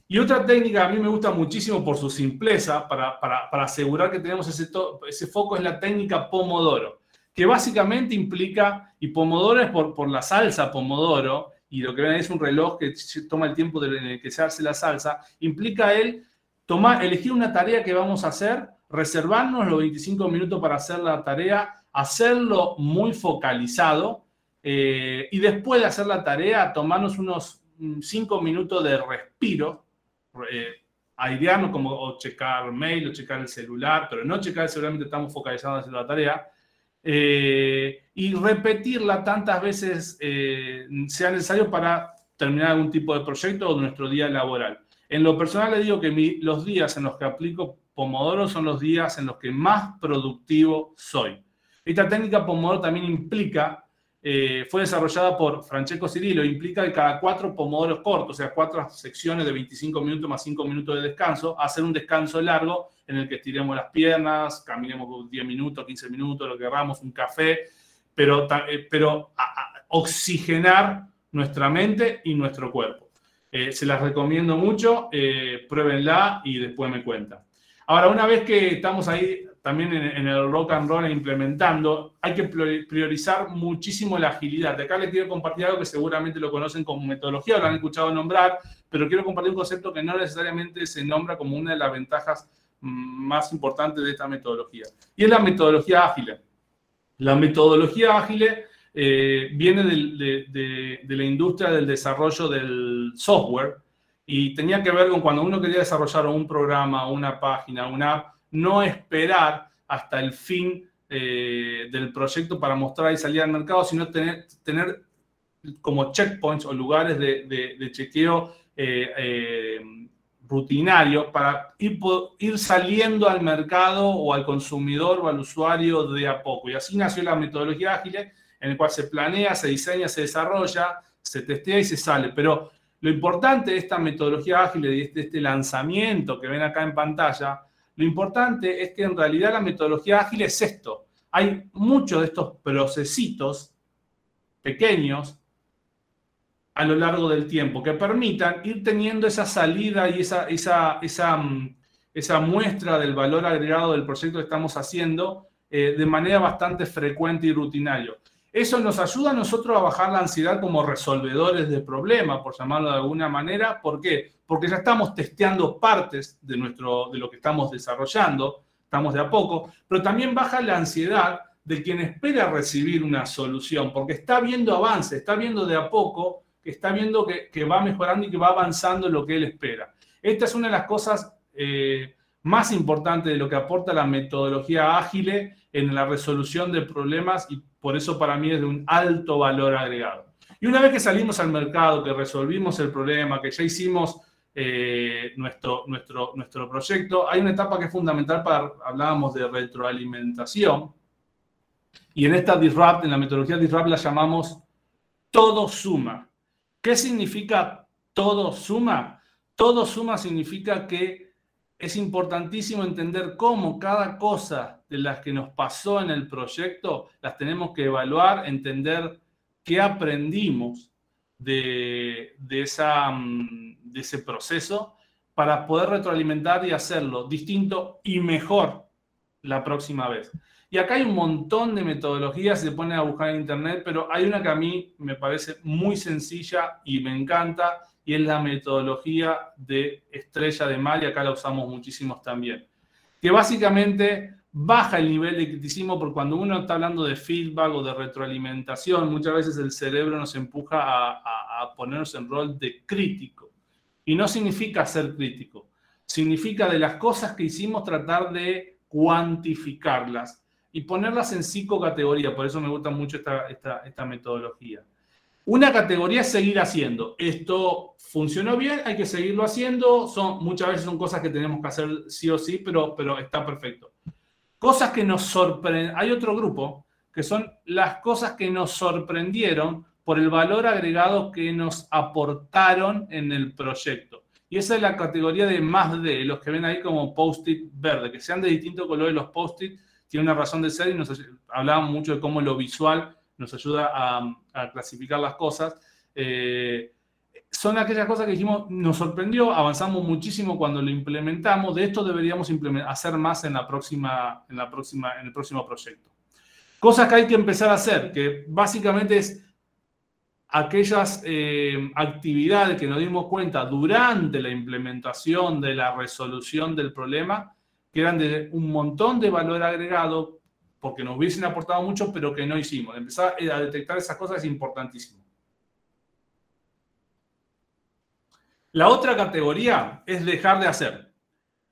Y otra técnica a mí me gusta muchísimo por su simpleza, para, asegurar que tenemos ese, foco, es la técnica Pomodoro que básicamente implica, y Pomodoro es por, por la salsa Pomodoro, y lo que ven es un reloj que toma el tiempo en el que se hace la salsa, implica él tomar, elegir una tarea que vamos a hacer, reservarnos los 25 minutos para hacer la tarea, hacerlo muy focalizado, eh, y después de hacer la tarea, tomarnos unos 5 minutos de respiro, eh, airearnos como o checar mail o checar el celular, pero no checar celular estamos focalizados en la tarea, eh, y repetirla tantas veces eh, sea necesario para terminar algún tipo de proyecto o nuestro día laboral. En lo personal le digo que los días en los que aplico Pomodoro son los días en los que más productivo soy. Esta técnica Pomodoro también implica eh, fue desarrollada por Francesco Cirillo. Implica que cada cuatro pomodoros cortos, o sea, cuatro secciones de 25 minutos más 5 minutos de descanso, hacer un descanso largo en el que estiremos las piernas, caminemos 10 minutos, 15 minutos, lo que queramos, un café, pero, eh, pero oxigenar nuestra mente y nuestro cuerpo. Eh, se las recomiendo mucho, pruébenla y después me cuentan. Ahora, una vez que estamos ahí también en, el rock and roll implementando, hay que priorizar muchísimo la agilidad. De acá les quiero compartir algo que seguramente lo conocen como metodología, lo han escuchado nombrar, pero quiero compartir un concepto que no necesariamente se nombra como una de las ventajas mm, más importantes de esta metodología. Y es la metodología ágil. La metodología ágil eh, viene de, de la industria del desarrollo del software y tenía que ver con cuando uno quería desarrollar un programa, una página, una app, no esperar hasta el fin eh, del proyecto para mostrar y salir al mercado, sino tener, tener como checkpoints o lugares de, chequeo eh, eh, rutinario para ir, ir, saliendo al mercado o al consumidor o al usuario de a poco. Y así nació la metodología ágil, en el cual se planea, se diseña, se desarrolla, se testea y se sale. Pero lo importante de esta metodología ágil, y de este lanzamiento que ven acá en pantalla, lo importante es que en realidad la metodología ágil es esto. Hay muchos de estos procesitos pequeños a lo largo del tiempo que permitan ir teniendo esa salida y esa, esa, esa, mm, muestra del valor agregado del proyecto que estamos haciendo eh, de manera bastante frecuente y rutinario. Eso nos ayuda a nosotros a bajar la ansiedad como resolvedores de problemas, por llamarlo de alguna manera. ¿Por qué? Porque ya estamos testeando partes de, nuestro, de lo que estamos desarrollando, estamos de a poco, pero también baja la ansiedad de quien espera recibir una solución, porque está viendo avance, está viendo de a poco, está viendo que, va mejorando y que va avanzando lo que él espera. Esta es una de las cosas eh, más importantes de lo que aporta la metodología ágil en la resolución de problemas y por eso para mí es de un alto valor agregado. Y una vez que salimos al mercado, que resolvimos el problema, que ya hicimos eh, nuestro, nuestro, nuestro proyecto, hay una etapa que es fundamental para, hablábamos de retroalimentación, y en esta Disrupt, en la metodología Disrupt la llamamos todo suma. ¿Qué significa todo suma? Todo suma significa que es importantísimo entender cómo cada cosa de las que nos pasó en el proyecto las tenemos que evaluar, entender qué aprendimos de, esa, mm, de ese proceso para poder retroalimentar y hacerlo distinto y mejor la próxima vez. Y acá hay un montón de metodologías, se pone a buscar en internet, pero hay una que a mí me parece muy sencilla y me encanta, y es la metodología de estrella de mar, y acá la usamos muchísimos también. Que básicamente baja el nivel de criticismo porque cuando uno está hablando de feedback o de retroalimentación, muchas veces el cerebro nos empuja a, a ponernos en rol de crítico. Y no significa ser crítico, significa de las cosas que hicimos tratar de cuantificarlas y ponerlas en cinco categorías. Por eso me gusta mucho esta, esta, esta metodología. Una categoría es seguir haciendo. Esto funcionó bien, hay que seguirlo haciendo. Son, muchas veces son cosas que tenemos que hacer sí o sí, pero, pero está perfecto. Cosas que nos sorprenden. Hay otro grupo que son las cosas que nos sorprendieron por el valor agregado que nos aportaron en el proyecto. Y esa es la categoría de más de, los que ven ahí como post-it verde, que sean de distinto color los post-it, tiene una razón de ser y nos hablábamos mucho de cómo lo visual nos ayuda a, clasificar las cosas. Eh, son aquellas cosas que dijimos, nos sorprendió, avanzamos muchísimo cuando lo implementamos, de esto deberíamos hacer más en, la próxima, en, la próxima, en el próximo proyecto. Cosas que hay que empezar a hacer, que básicamente es aquellas eh, actividades que nos dimos cuenta durante la implementación de la resolución del problema, que eran de un montón de valor agregado, porque nos hubiesen aportado mucho, pero que no hicimos. Empezar a detectar esas cosas es importantísimo. La otra categoría es dejar de hacer.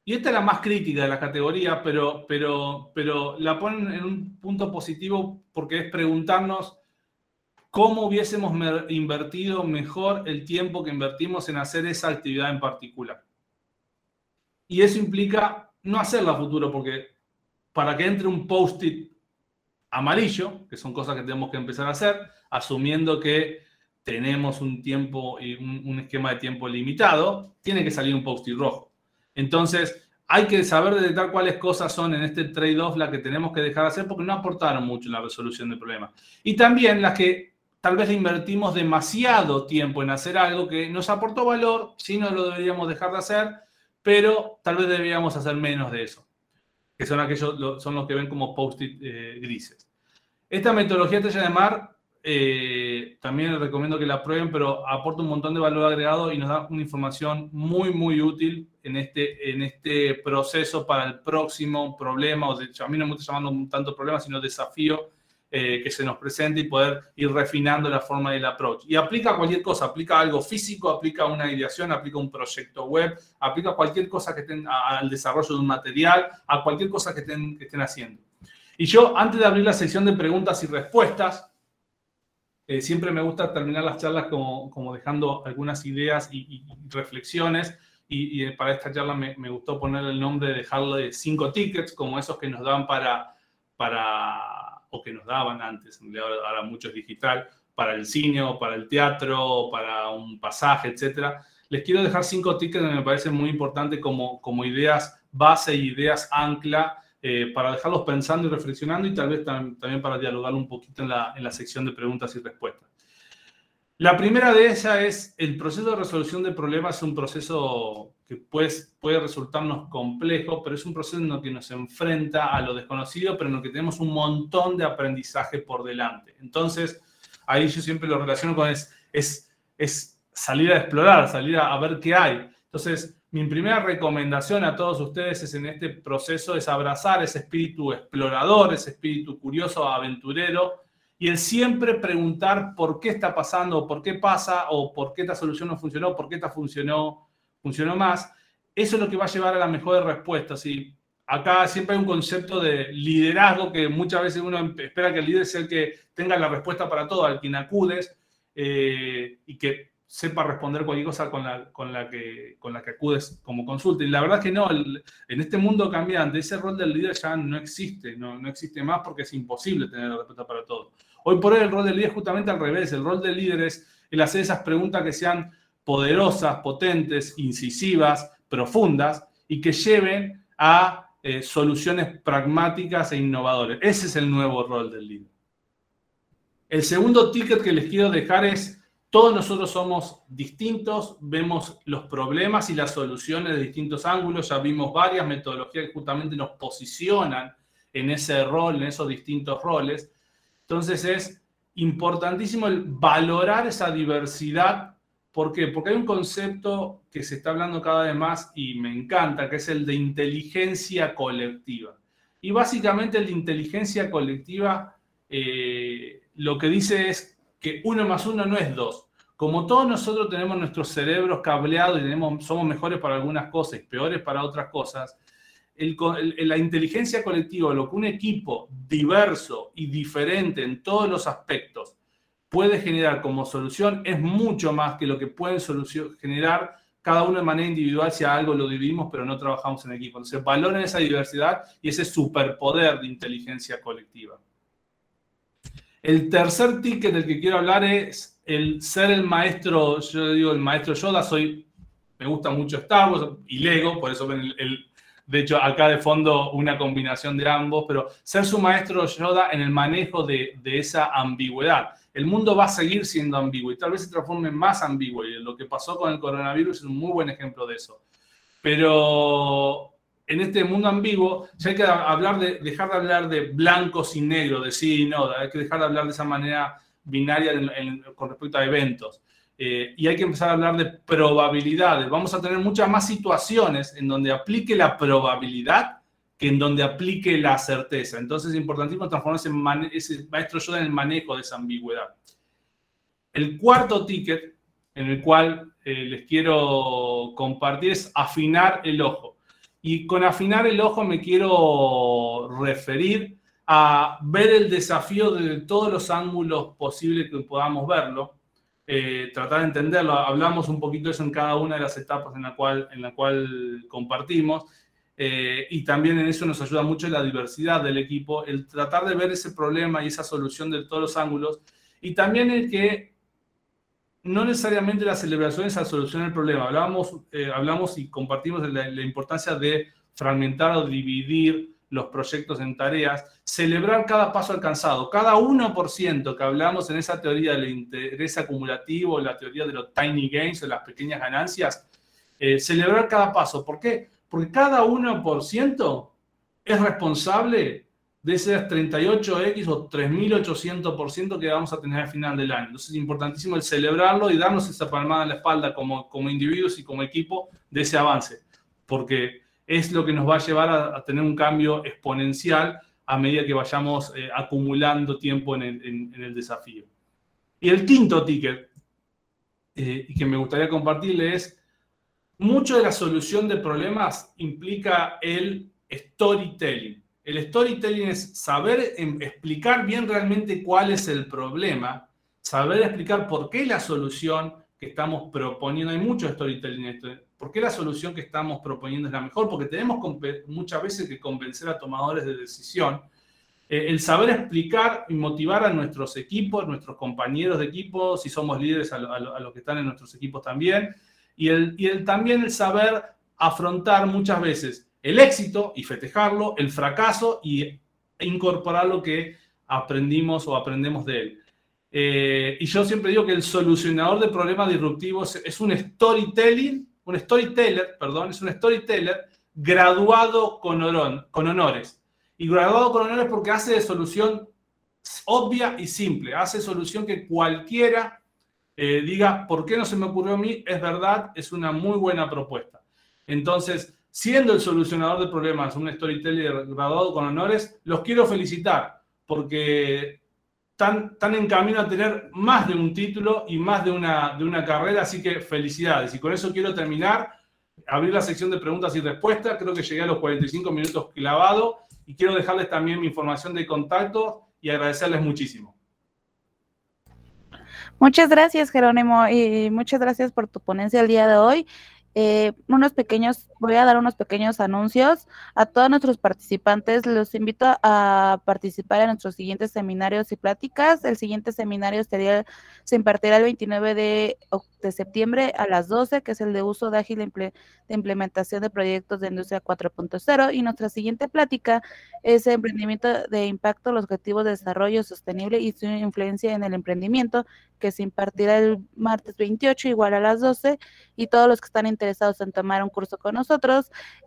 Y esta es la más crítica de la categoría, pero, pero, pero la ponen en un punto positivo porque es preguntarnos cómo hubiésemos invertido mejor el tiempo que invertimos en hacer esa actividad en particular. Y eso implica no hacerla a futuro, porque para que entre un post-it amarillo, que son cosas que tenemos que empezar a hacer, asumiendo que tenemos un tiempo y un, esquema de tiempo limitado, tiene que salir un post-it rojo. Entonces, hay que saber detectar cuáles cosas son en este trade-off las que tenemos que dejar de hacer porque no aportaron mucho en la resolución del problema. Y también las que tal vez invertimos demasiado tiempo en hacer algo que nos aportó valor, si no lo deberíamos dejar de hacer, pero tal vez deberíamos hacer menos de eso, que son aquellos, son los que ven como post-it eh, grises. Esta metodología de llamar eh, también les recomiendo que la prueben, pero aporta un montón de valor agregado y nos da una información muy, muy útil en este, en este proceso para el próximo problema, o de hecho, a mí no me gusta llamando tanto problema, sino desafío eh, que se nos presente y poder ir refinando la forma del approach. Y aplica cualquier cosa, aplica algo físico, aplica una ideación, aplica un proyecto web, aplica cualquier cosa que estén al desarrollo de un material, a cualquier cosa que estén, que estén haciendo. Y yo, antes de abrir la sección de preguntas y respuestas, eh, siempre me gusta terminar las charlas como, dejando algunas ideas y, reflexiones. Y, para esta charla me, gustó poner el nombre de dejarle cinco tickets, como esos que nos dan para, para o que nos daban antes, ahora, ahora mucho es digital, para el cine o para el teatro, para un pasaje, etcétera. Les quiero dejar cinco tickets que me parecen muy importantes como, como ideas base ideas ancla eh, para dejarlos pensando y reflexionando y tal vez también para dialogar un poquito en la, sección de preguntas y respuestas. La primera de ellas es el proceso de resolución de problemas es un proceso que pues, puede resultarnos complejo, pero es un proceso en el que nos enfrenta a lo desconocido, pero en el que tenemos un montón de aprendizaje por delante. Entonces, ahí yo siempre lo relaciono con es, es, es salir a explorar, salir a, a ver qué hay. Entonces, mi primera recomendación a todos ustedes es en este proceso es abrazar ese espíritu explorador, ese espíritu curioso, aventurero, y el siempre preguntar por qué está pasando, por qué pasa, o por qué esta solución no funcionó, por qué esta funcionó, funcionó más. Eso es lo que va a llevar a la mejor respuesta. ¿sí? Acá siempre hay un concepto de liderazgo que muchas veces uno espera que el líder sea el que tenga la respuesta para todo, al quien acudes, eh, y que sepa responder cualquier cosa con la, con la, que, con la que acudes como consulta. Y la verdad es que no, en este mundo cambiante, ese rol del líder ya no existe, no, no existe más porque es imposible tener la respuesta para todo. Hoy por hoy el rol del líder es justamente al revés, el rol del líder es el hacer esas preguntas que sean poderosas, potentes, incisivas, profundas y que lleven a eh, soluciones pragmáticas e innovadoras. Ese es el nuevo rol del líder. El segundo ticket que les quiero dejar es todos nosotros somos distintos, vemos los problemas y las soluciones de distintos ángulos, ya vimos varias metodologías que justamente nos posicionan en ese rol, en esos distintos roles. Entonces es importantísimo valorar esa diversidad. ¿Por qué? Porque hay un concepto que se está hablando cada vez más y me encanta, que es el de inteligencia colectiva. Y básicamente de inteligencia colectiva eh, lo que dice es que uno más uno no es dos. Como todos nosotros tenemos nuestros cerebros cableados y tenemos, somos mejores para algunas cosas y peores para otras cosas, la inteligencia colectiva, lo que un equipo diverso y diferente en todos los aspectos puede generar como solución es mucho más que lo que pueden generar cada uno de manera individual si algo lo dividimos pero no trabajamos en equipo. Entonces valoren esa diversidad y ese superpoder de inteligencia colectiva. El tercer ticket del que quiero hablar es el ser el maestro, yo digo el maestro Yoda, soy, me gusta mucho Star Wars y Lego, por eso ven el, de hecho acá de fondo una combinación de ambos, pero ser su maestro Yoda en el manejo de, de esa ambigüedad. El mundo va a seguir siendo ambiguo y tal vez se transforme más ambiguo y lo que pasó con el coronavirus es un muy buen ejemplo de eso. Pero en este mundo ambiguo, ya hay que hablar de, dejar de hablar de blancos y negros, de sí y no, hay que dejar de hablar de esa manera binaria con respecto a eventos. Eh, y hay que empezar a hablar de probabilidades. Vamos a tener muchas más situaciones en donde aplique la probabilidad que en donde aplique la certeza. Entonces es importantísimo transformar ese, maestro yo en el manejo de esa ambigüedad. El cuarto ticket en el cual eh, les quiero compartir es afinar el ojo. Y con afinar el ojo me quiero referir a ver el desafío de todos los ángulos posibles que podamos verlo, eh, tratar de entenderlo. Hablamos un poquito de eso en cada una de las etapas en la cual, en la cual compartimos. eh, y también en eso nos ayuda mucho la diversidad del equipo, el tratar de ver ese problema y esa solución de todos los ángulos, y también el que no necesariamente la celebración es la solución del problema. Hablamos, eh, hablamos y compartimos la importancia de fragmentar o dividir los proyectos en tareas, celebrar cada paso alcanzado, cada 1% que hablamos en esa teoría del interés acumulativo, la teoría de los tiny gains o las pequeñas ganancias, eh, celebrar cada paso. ¿Por qué? Porque cada 1% es responsable de ese 38X o 3.800% que vamos a tener al final del año. Entonces es importantísimo el celebrarlo y darnos esa palmada en la espalda como, como individuos y como equipo de ese avance, porque es lo que nos va a llevar a, tener un cambio exponencial a medida que vayamos eh, acumulando tiempo en el, desafío. Y el quinto ticket, eh, y que me gustaría compartirle es, mucho de la solución de problemas implica el storytelling. El storytelling es saber em, explicar bien realmente cuál es el problema, saber explicar por qué la solución que estamos proponiendo, hay mucho storytelling ¿Por qué la solución que estamos proponiendo es la mejor? Porque tenemos muchas veces que convencer a tomadores de decisión. Eh, el saber explicar y motivar a nuestros equipos, nuestros compañeros de equipo, si somos líderes a, los que están en nuestros equipos también. Y, el, y el, también el saber afrontar muchas veces el éxito y festejarlo, el fracaso y incorporar lo que aprendimos o aprendemos de él. Eh, y yo siempre digo que el solucionador de problemas disruptivos es un storytelling un storyteller, perdón, es un storyteller graduado con, honores. Y graduado con honores porque hace de solución obvia y simple, hace solución que cualquiera eh, diga, ¿por qué no se me ocurrió a mí? Es verdad, es una muy buena propuesta. Entonces, siendo el solucionador de problemas un storyteller graduado con honores, los quiero felicitar porque están, en camino a tener más de un título y más de una, de una carrera, así que felicidades. Y con eso quiero terminar, abrir la sección de preguntas y respuestas. Creo que llegué a los 45 minutos clavado y quiero dejarles también mi información de contacto y agradecerles muchísimo. Muchas gracias, Jerónimo, y muchas gracias por tu ponencia el día de hoy. Eh, unos pequeños, voy a dar unos pequeños anuncios a todos nuestros participantes. Los invito a participar en nuestros siguientes seminarios y pláticas. El siguiente seminario sería, se impartirá el 29 de, de septiembre a las 12, que es el de uso de ágil de implementación de proyectos de industria 4.0. Y nuestra siguiente plática es emprendimiento de impacto, los objetivos de desarrollo sostenible y su influencia en el emprendimiento, que se impartirá el martes 28, igual a las 12. Y todos los que están interesados en tomar un curso con nosotros,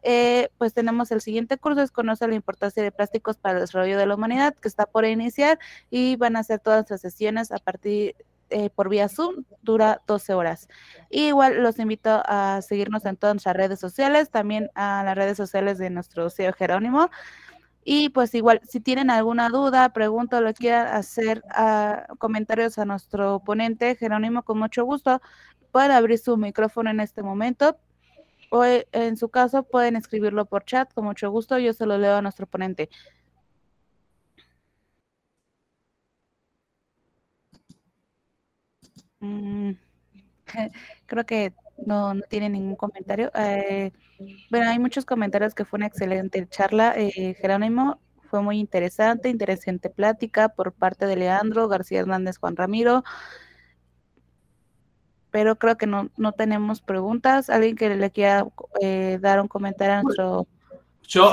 eh, pues tenemos el siguiente curso, es Conoce la importancia de plásticos para el desarrollo de la humanidad, que está por iniciar y van a ser todas las sesiones a partir eh, por vía Zoom, dura 12 horas. igual los invito a seguirnos en todas nuestras redes sociales, también a las redes sociales de nuestro CEO Jerónimo. Y pues igual, si tienen alguna duda, pregunta lo quieran hacer a, comentarios a nuestro ponente Jerónimo, con mucho gusto, pueden abrir su micrófono en este momento o eh, en su caso pueden escribirlo por chat, con mucho gusto, yo se lo leo a nuestro ponente. Mm, [LAUGHS] creo que no, no tiene ningún comentario. Eh, bueno, hay muchos comentarios que fue una excelente charla. Eh, Jerónimo, fue muy interesante, interesante plática por parte de Leandro, García Hernández, Juan Ramiro pero creo que no, no tenemos preguntas. ¿Alguien que le quiera eh, dar un comentario a nuestro... Yo,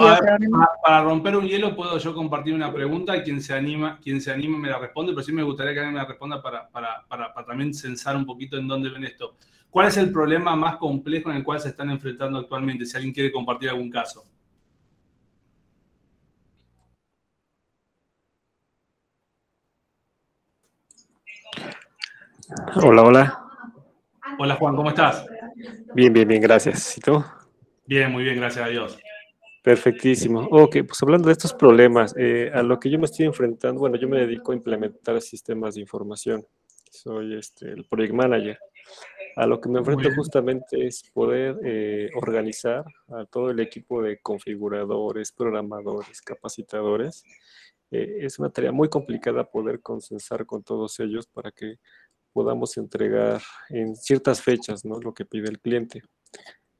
para, romper un hielo, puedo yo compartir una pregunta y quien se anima, quien se anima me la responde, pero sí me gustaría que alguien me la responda para, para, para, para también censar un poquito en dónde ven esto. ¿Cuál es el problema más complejo en el cual se están enfrentando actualmente? Si alguien quiere compartir algún caso. Hola, hola. Hola Juan, ¿cómo estás? Bien, bien, bien, gracias. ¿Y tú? Bien, muy bien, gracias a Dios. Perfectísimo. Ok, pues hablando de estos problemas, eh, a lo que yo me estoy enfrentando, bueno, yo me dedico a implementar sistemas de información. Soy este, el project manager. A lo que me enfrento justamente es poder eh, organizar a todo el equipo de configuradores, programadores, capacitadores. Eh, es una tarea muy complicada poder consensar con todos ellos para que podamos entregar en ciertas fechas ¿no? lo que pide el cliente.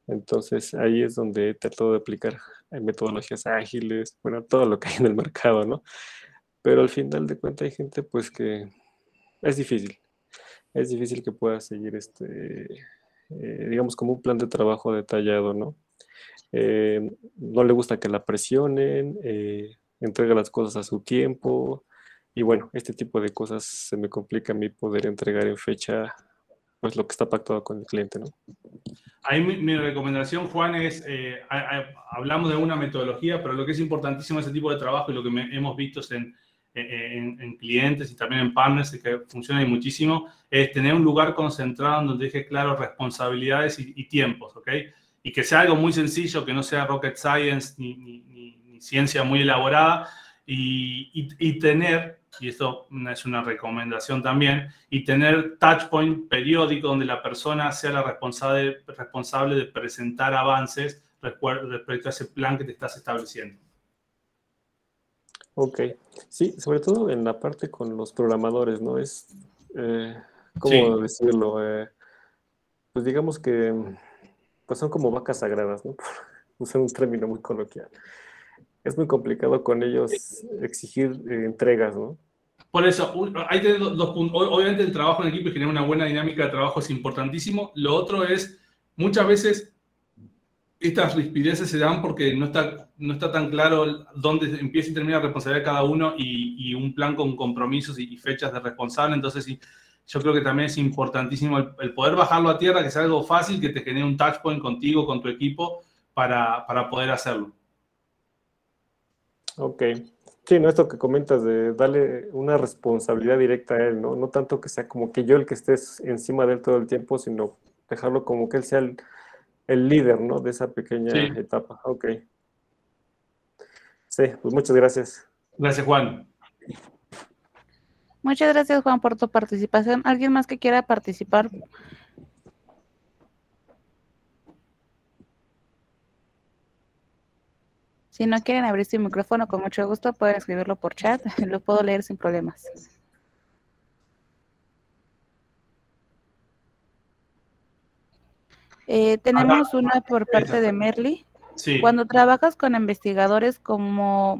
Entonces ahí es donde trato de aplicar metodologías ágiles, bueno, todo lo que hay en el mercado, ¿no? Pero al final de cuentas hay gente pues que es difícil, es difícil que pueda seguir este, eh, digamos, como un plan de trabajo detallado, ¿no? Eh, no le gusta que la presionen, eh, entrega las cosas a su tiempo, y bueno, este tipo de cosas se me complica a mí poder entregar en fecha pues lo que está pactado con el cliente, ¿no? Ahí mi, recomendación, Juan, es, hablamos de una metodología, pero lo que es importantísimo ese tipo de trabajo y lo que hemos visto en, en, clientes y también en partners y que funciona muchísimo, es tener un lugar concentrado en donde deje claro responsabilidades y, tiempos, ¿ok? Y que sea algo muy sencillo, que no sea rocket science ni, ni, ciencia muy elaborada, y, y, tener, y esto es una recomendación también, y tener touch point periódico donde la persona sea la responsable, responsable de presentar avances respecto a ese plan que te estás estableciendo. Ok, sí, sobre todo en la parte con los programadores, ¿no? Es, eh, ¿cómo decirlo? Eh, pues digamos que pues son como vacas sagradas, ¿no? [LAUGHS] usar un término muy coloquial. Es muy complicado con ellos exigir eh, entregas, ¿no? Por eso, hay dos puntos. Obviamente el trabajo en equipo y generar una buena dinámica de trabajo es importantísimo. Lo otro es, muchas veces estas rispideces se dan porque no está, no está tan claro dónde empieza y termina la responsabilidad de cada uno y, un plan con compromisos y, fechas de responsable. Entonces, sí, yo creo que también es importantísimo el, poder bajarlo a tierra, que sea algo fácil, que te genere un touch point contigo, con tu equipo, para, para poder hacerlo. Ok. Sí, no, esto que comentas de darle una responsabilidad directa a él, ¿no? No tanto que sea como que yo el que estés encima de él todo el tiempo, sino dejarlo como que él sea el, el líder, ¿no? De esa pequeña etapa. Ok. Sí, pues muchas gracias. Gracias, Juan. Muchas gracias, Juan, por tu participación. ¿Alguien más que quiera participar? Si no quieren abrir su micrófono, con mucho gusto pueden escribirlo por chat. [LAUGHS] Lo puedo leer sin problemas. Eh, tenemos una por parte de Merly. Cuando trabajas con investigadores, ¿cómo,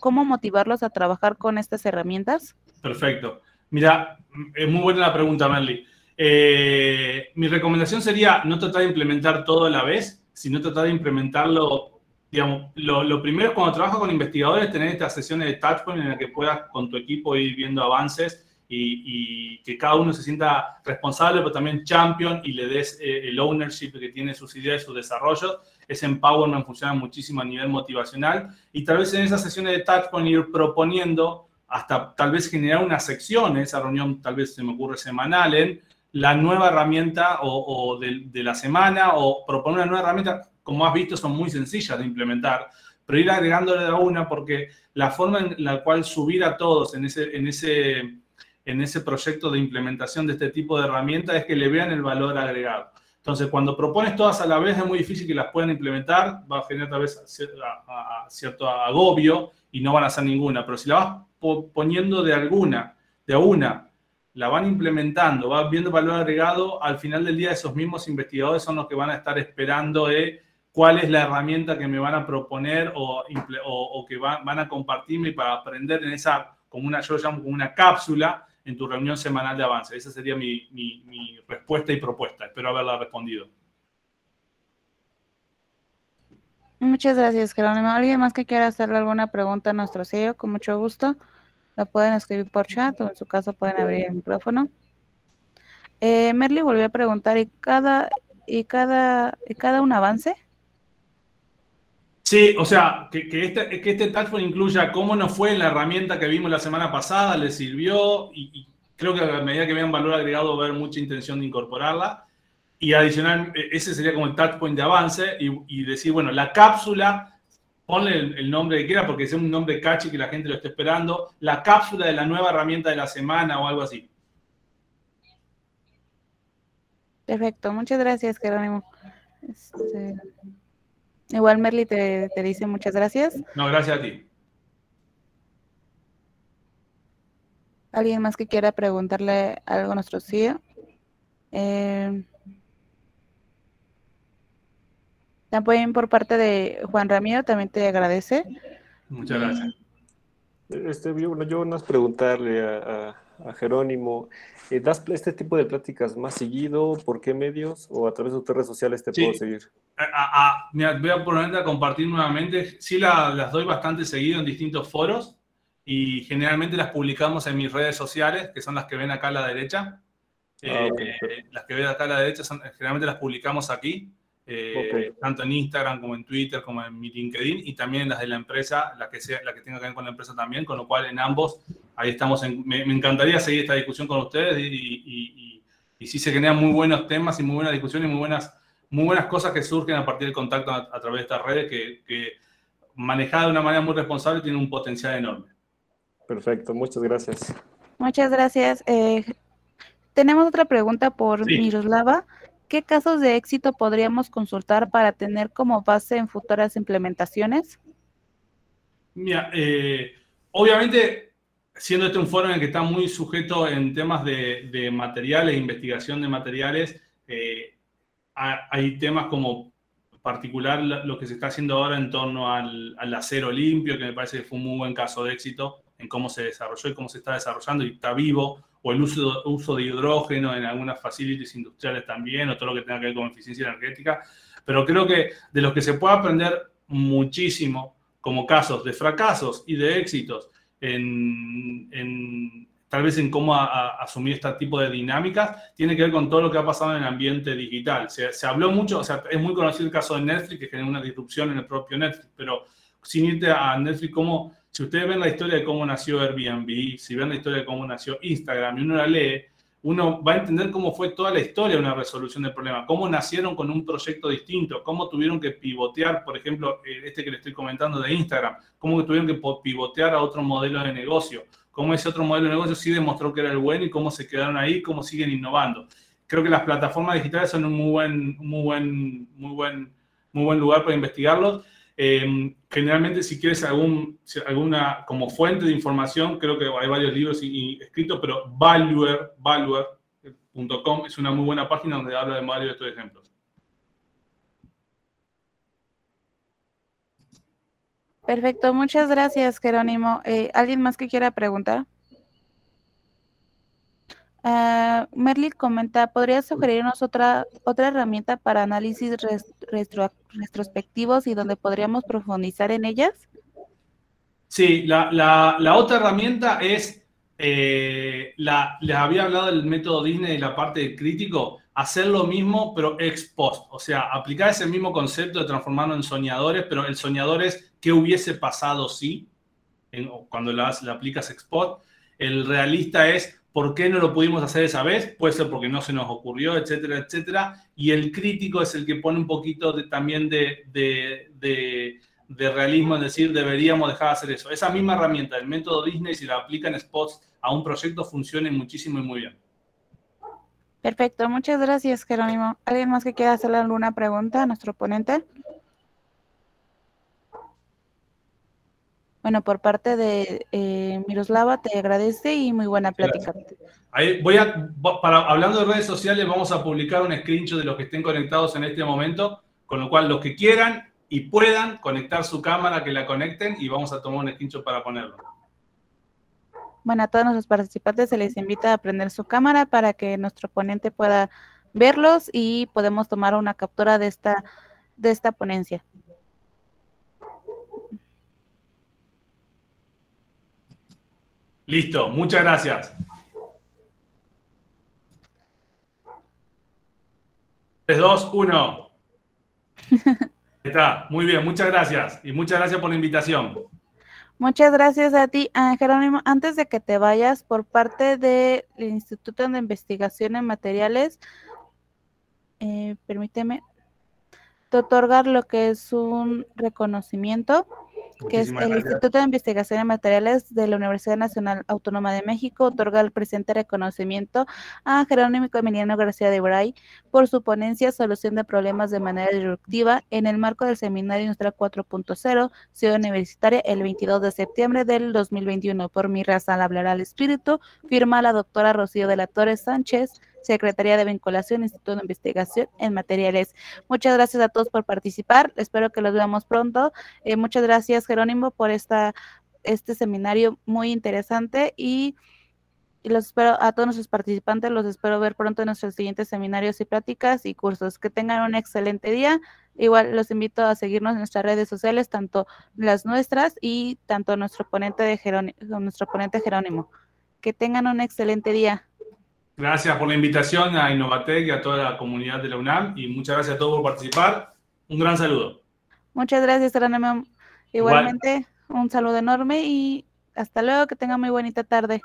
¿cómo motivarlos a trabajar con estas herramientas? Perfecto. Mira, es muy buena la pregunta, Merly. Eh, mi recomendación sería no tratar de implementar todo a la vez, sino tratar de implementarlo, digamos, lo, primero es cuando trabajas con investigadores, tener estas sesiones de touchpoint en las que puedas con tu equipo ir viendo avances y, que cada uno se sienta responsable, pero también champion y le des eh, el ownership que tiene sus ideas y sus desarrollos. Ese empowerment funciona muchísimo a nivel motivacional y tal vez en esas sesiones de touchpoint ir proponiendo hasta tal vez generar una sección, esa reunión tal vez se me ocurre semanal, en la nueva herramienta o, de, la semana o proponer una nueva herramienta, como has visto, son muy sencillas de implementar, pero ir agregándole a una porque la forma en la cual subir a todos en ese, en ese en ese proyecto de implementación de este tipo de herramientas es que le vean el valor agregado. Entonces, cuando propones todas a la vez, es muy difícil que las puedan implementar, va a generar tal vez cierto agobio y no van a hacer ninguna. Pero si la vas poniendo de alguna, de una, la van implementando, va viendo valor agregado, al final del día esos mismos investigadores son los que van a estar esperando de cuál es la herramienta que me van a proponer o, que van a compartirme para aprender en esa, como una, yo llamo como una cápsula, en tu reunión semanal de avance. Esa sería mi, respuesta y propuesta. Espero haberla respondido. Muchas gracias, Jerónimo. ¿Alguien más que quiera hacerle alguna pregunta a nuestro CEO? Con mucho gusto. La pueden escribir por chat o en su caso pueden abrir el micrófono. Eh, Merly volvió a preguntar, ¿y cada, y cada, y cada un avance? Sí, o sea, que, este, que este incluya cómo nos fue la herramienta que vimos la semana pasada, le sirvió y, creo que a medida que vean valor agregado va a haber mucha intención de incorporarla. Y adicional, e, ese sería como el touchpoint de avance y, decir, bueno, la cápsula, ponle el, nombre que quiera porque es un nombre catchy que la gente lo esté esperando, la cápsula de la nueva herramienta de la semana o algo así. Perfecto, muchas gracias, Jerónimo. Este... Igual Merly te, dice muchas gracias. No, gracias a ti. ¿Alguien más que quiera preguntarle algo a nuestro CEO? Eh, También por parte de Juan Ramiro, también te agradece. Muchas gracias. Este, yo, yo unas preguntarle a, Jerónimo, eh, ¿das este tipo de pláticas más seguido? ¿Por qué medios? ¿O a través de tus redes sociales te puedo seguir? voy a poner a compartir nuevamente. Sí, las doy bastante seguido en distintos foros y generalmente las publicamos en mis redes sociales, que son las que ven acá a la derecha. Ah, eh, las que ven acá a la derecha son, generalmente las publicamos aquí. Eh, tanto en Instagram como en Twitter, como en mi LinkedIn, y también las de la empresa, la que, sea, la que tenga que ver con la empresa también, con lo cual en ambos, ahí estamos, me, encantaría seguir esta discusión con ustedes y, y, y, sí se generan muy buenos temas y muy buenas discusiones y muy buenas, muy buenas cosas que surgen a partir del contacto a, través de estas redes que, que manejada de una manera muy responsable tiene un potencial enorme. Perfecto, muchas gracias. Muchas gracias. Eh, tenemos otra pregunta por Miroslava. ¿Qué casos de éxito podríamos consultar para tener como base en futuras implementaciones? Mira, eh, obviamente, siendo este un foro en el que está muy sujeto en temas de, materiales, investigación de materiales, eh, hay temas como particular lo que se está haciendo ahora en torno al, al, acero limpio, que me parece que fue un muy buen caso de éxito en cómo se desarrolló y cómo se está desarrollando y está vivo o el uso, uso de hidrógeno en algunas facilities industriales también, o todo lo que tenga que ver con eficiencia energética. Pero creo que de los que se puede aprender muchísimo, como casos de fracasos y de éxitos, en, tal vez en cómo asumir este tipo de dinámicas, tiene que ver con todo lo que ha pasado en el ambiente digital. Se, se habló mucho, o sea, es muy conocido el caso de Netflix, que generó una disrupción en el propio Netflix, pero sin irte a Netflix, cómo si ustedes ven la historia de cómo nació Airbnb, si ven la historia de cómo nació Instagram y uno la lee, uno va a entender cómo fue toda la historia de una resolución del problema, cómo nacieron con un proyecto distinto, cómo tuvieron que pivotear, por ejemplo, eh, este que le estoy comentando de Instagram, cómo tuvieron que pivotear a otro modelo de negocio, cómo ese otro modelo de negocio sí demostró que era el bueno y cómo se quedaron ahí, cómo siguen innovando. Creo que las plataformas digitales son un muy buen, muy buen, muy buen, muy buen lugar para investigarlos. Eh, generalmente, si quieres alguna como fuente de información, creo que hay varios libros escritos, pero Valuer, Valuer.com es una muy buena página donde habla de varios de estos ejemplos. Perfecto, muchas gracias, Jerónimo. Eh, ¿Alguien más que quiera preguntar? Uh, Merlin comenta, ¿podrías sugerirnos otra, otra herramienta para análisis retrospectivos y donde podríamos profundizar en ellas? Sí, la, otra herramienta es, eh, la, les había hablado del método Disney de la parte de crítico, hacer lo mismo pero ex post, o sea, aplicar ese mismo concepto de transformarlo en soñadores, pero el soñador es qué hubiese pasado si, cuando la, la aplicas ex post, el realista es ¿Por qué no lo pudimos hacer esa vez? Puede ser porque no se nos ocurrió, etcétera, etcétera. Y el crítico es el que pone un poquito también de, realismo en decir, deberíamos dejar de hacer eso. Esa misma herramienta, el método Disney, si la aplica en spots a un proyecto, funciona muchísimo y muy bien. Perfecto, muchas gracias, Jerónimo. ¿Alguien más que quiera hacerle alguna pregunta a nuestro ponente? Bueno, por parte de eh, Miroslava, te agradece y muy buena plática. Ahí voy a, para, hablando de redes sociales, vamos a publicar un screenshot de los que estén conectados en este momento, con lo cual los que quieran y puedan conectar su cámara, que la conecten y vamos a tomar un screenshot para ponerlo. Bueno, a todos nuestros participantes se les invita a prender su cámara para que nuestro ponente pueda verlos y podemos tomar una captura de esta, de esta ponencia. Listo, muchas gracias. 3, 2, 1. Está, muy bien, muchas gracias. Y muchas gracias por la invitación. Muchas gracias a ti, Jerónimo. Antes de que te vayas, por parte del Instituto de Investigación en Materiales, eh, permíteme, te otorgar lo que es un reconocimiento que es el Instituto de Investigación en Materiales de la Universidad Nacional Autónoma de México, otorga el presente reconocimiento a Jerónimo Emiliano García de Bray por su ponencia Solución de Problemas de manera disruptiva en el marco del Seminario Industrial 4.0 Ciudad Universitaria el 22 de septiembre del 2021 por mi raza al hablar al espíritu, firma la doctora Rocío de la Torres Sánchez, Secretaría de Vinculación, Instituto de Investigación en Materiales. Muchas gracias a todos por participar. Espero que los veamos pronto. Eh, muchas gracias, Jerónimo, por esta, este seminario muy interesante y y los espero a todos nuestros participantes, los espero ver pronto en nuestros siguientes seminarios y prácticas y cursos. Que tengan un excelente día. Igual los invito a seguirnos en nuestras redes sociales, tanto las nuestras y tanto nuestro ponente de Jerónimo, nuestro ponente Jerónimo. Que tengan un excelente día. Gracias por la invitación a Innovatec y a toda la comunidad de la UNAM y muchas gracias a todos por participar. Un gran saludo. Muchas gracias. Igualmente, un saludo enorme y hasta luego, que tengan muy bonita tarde.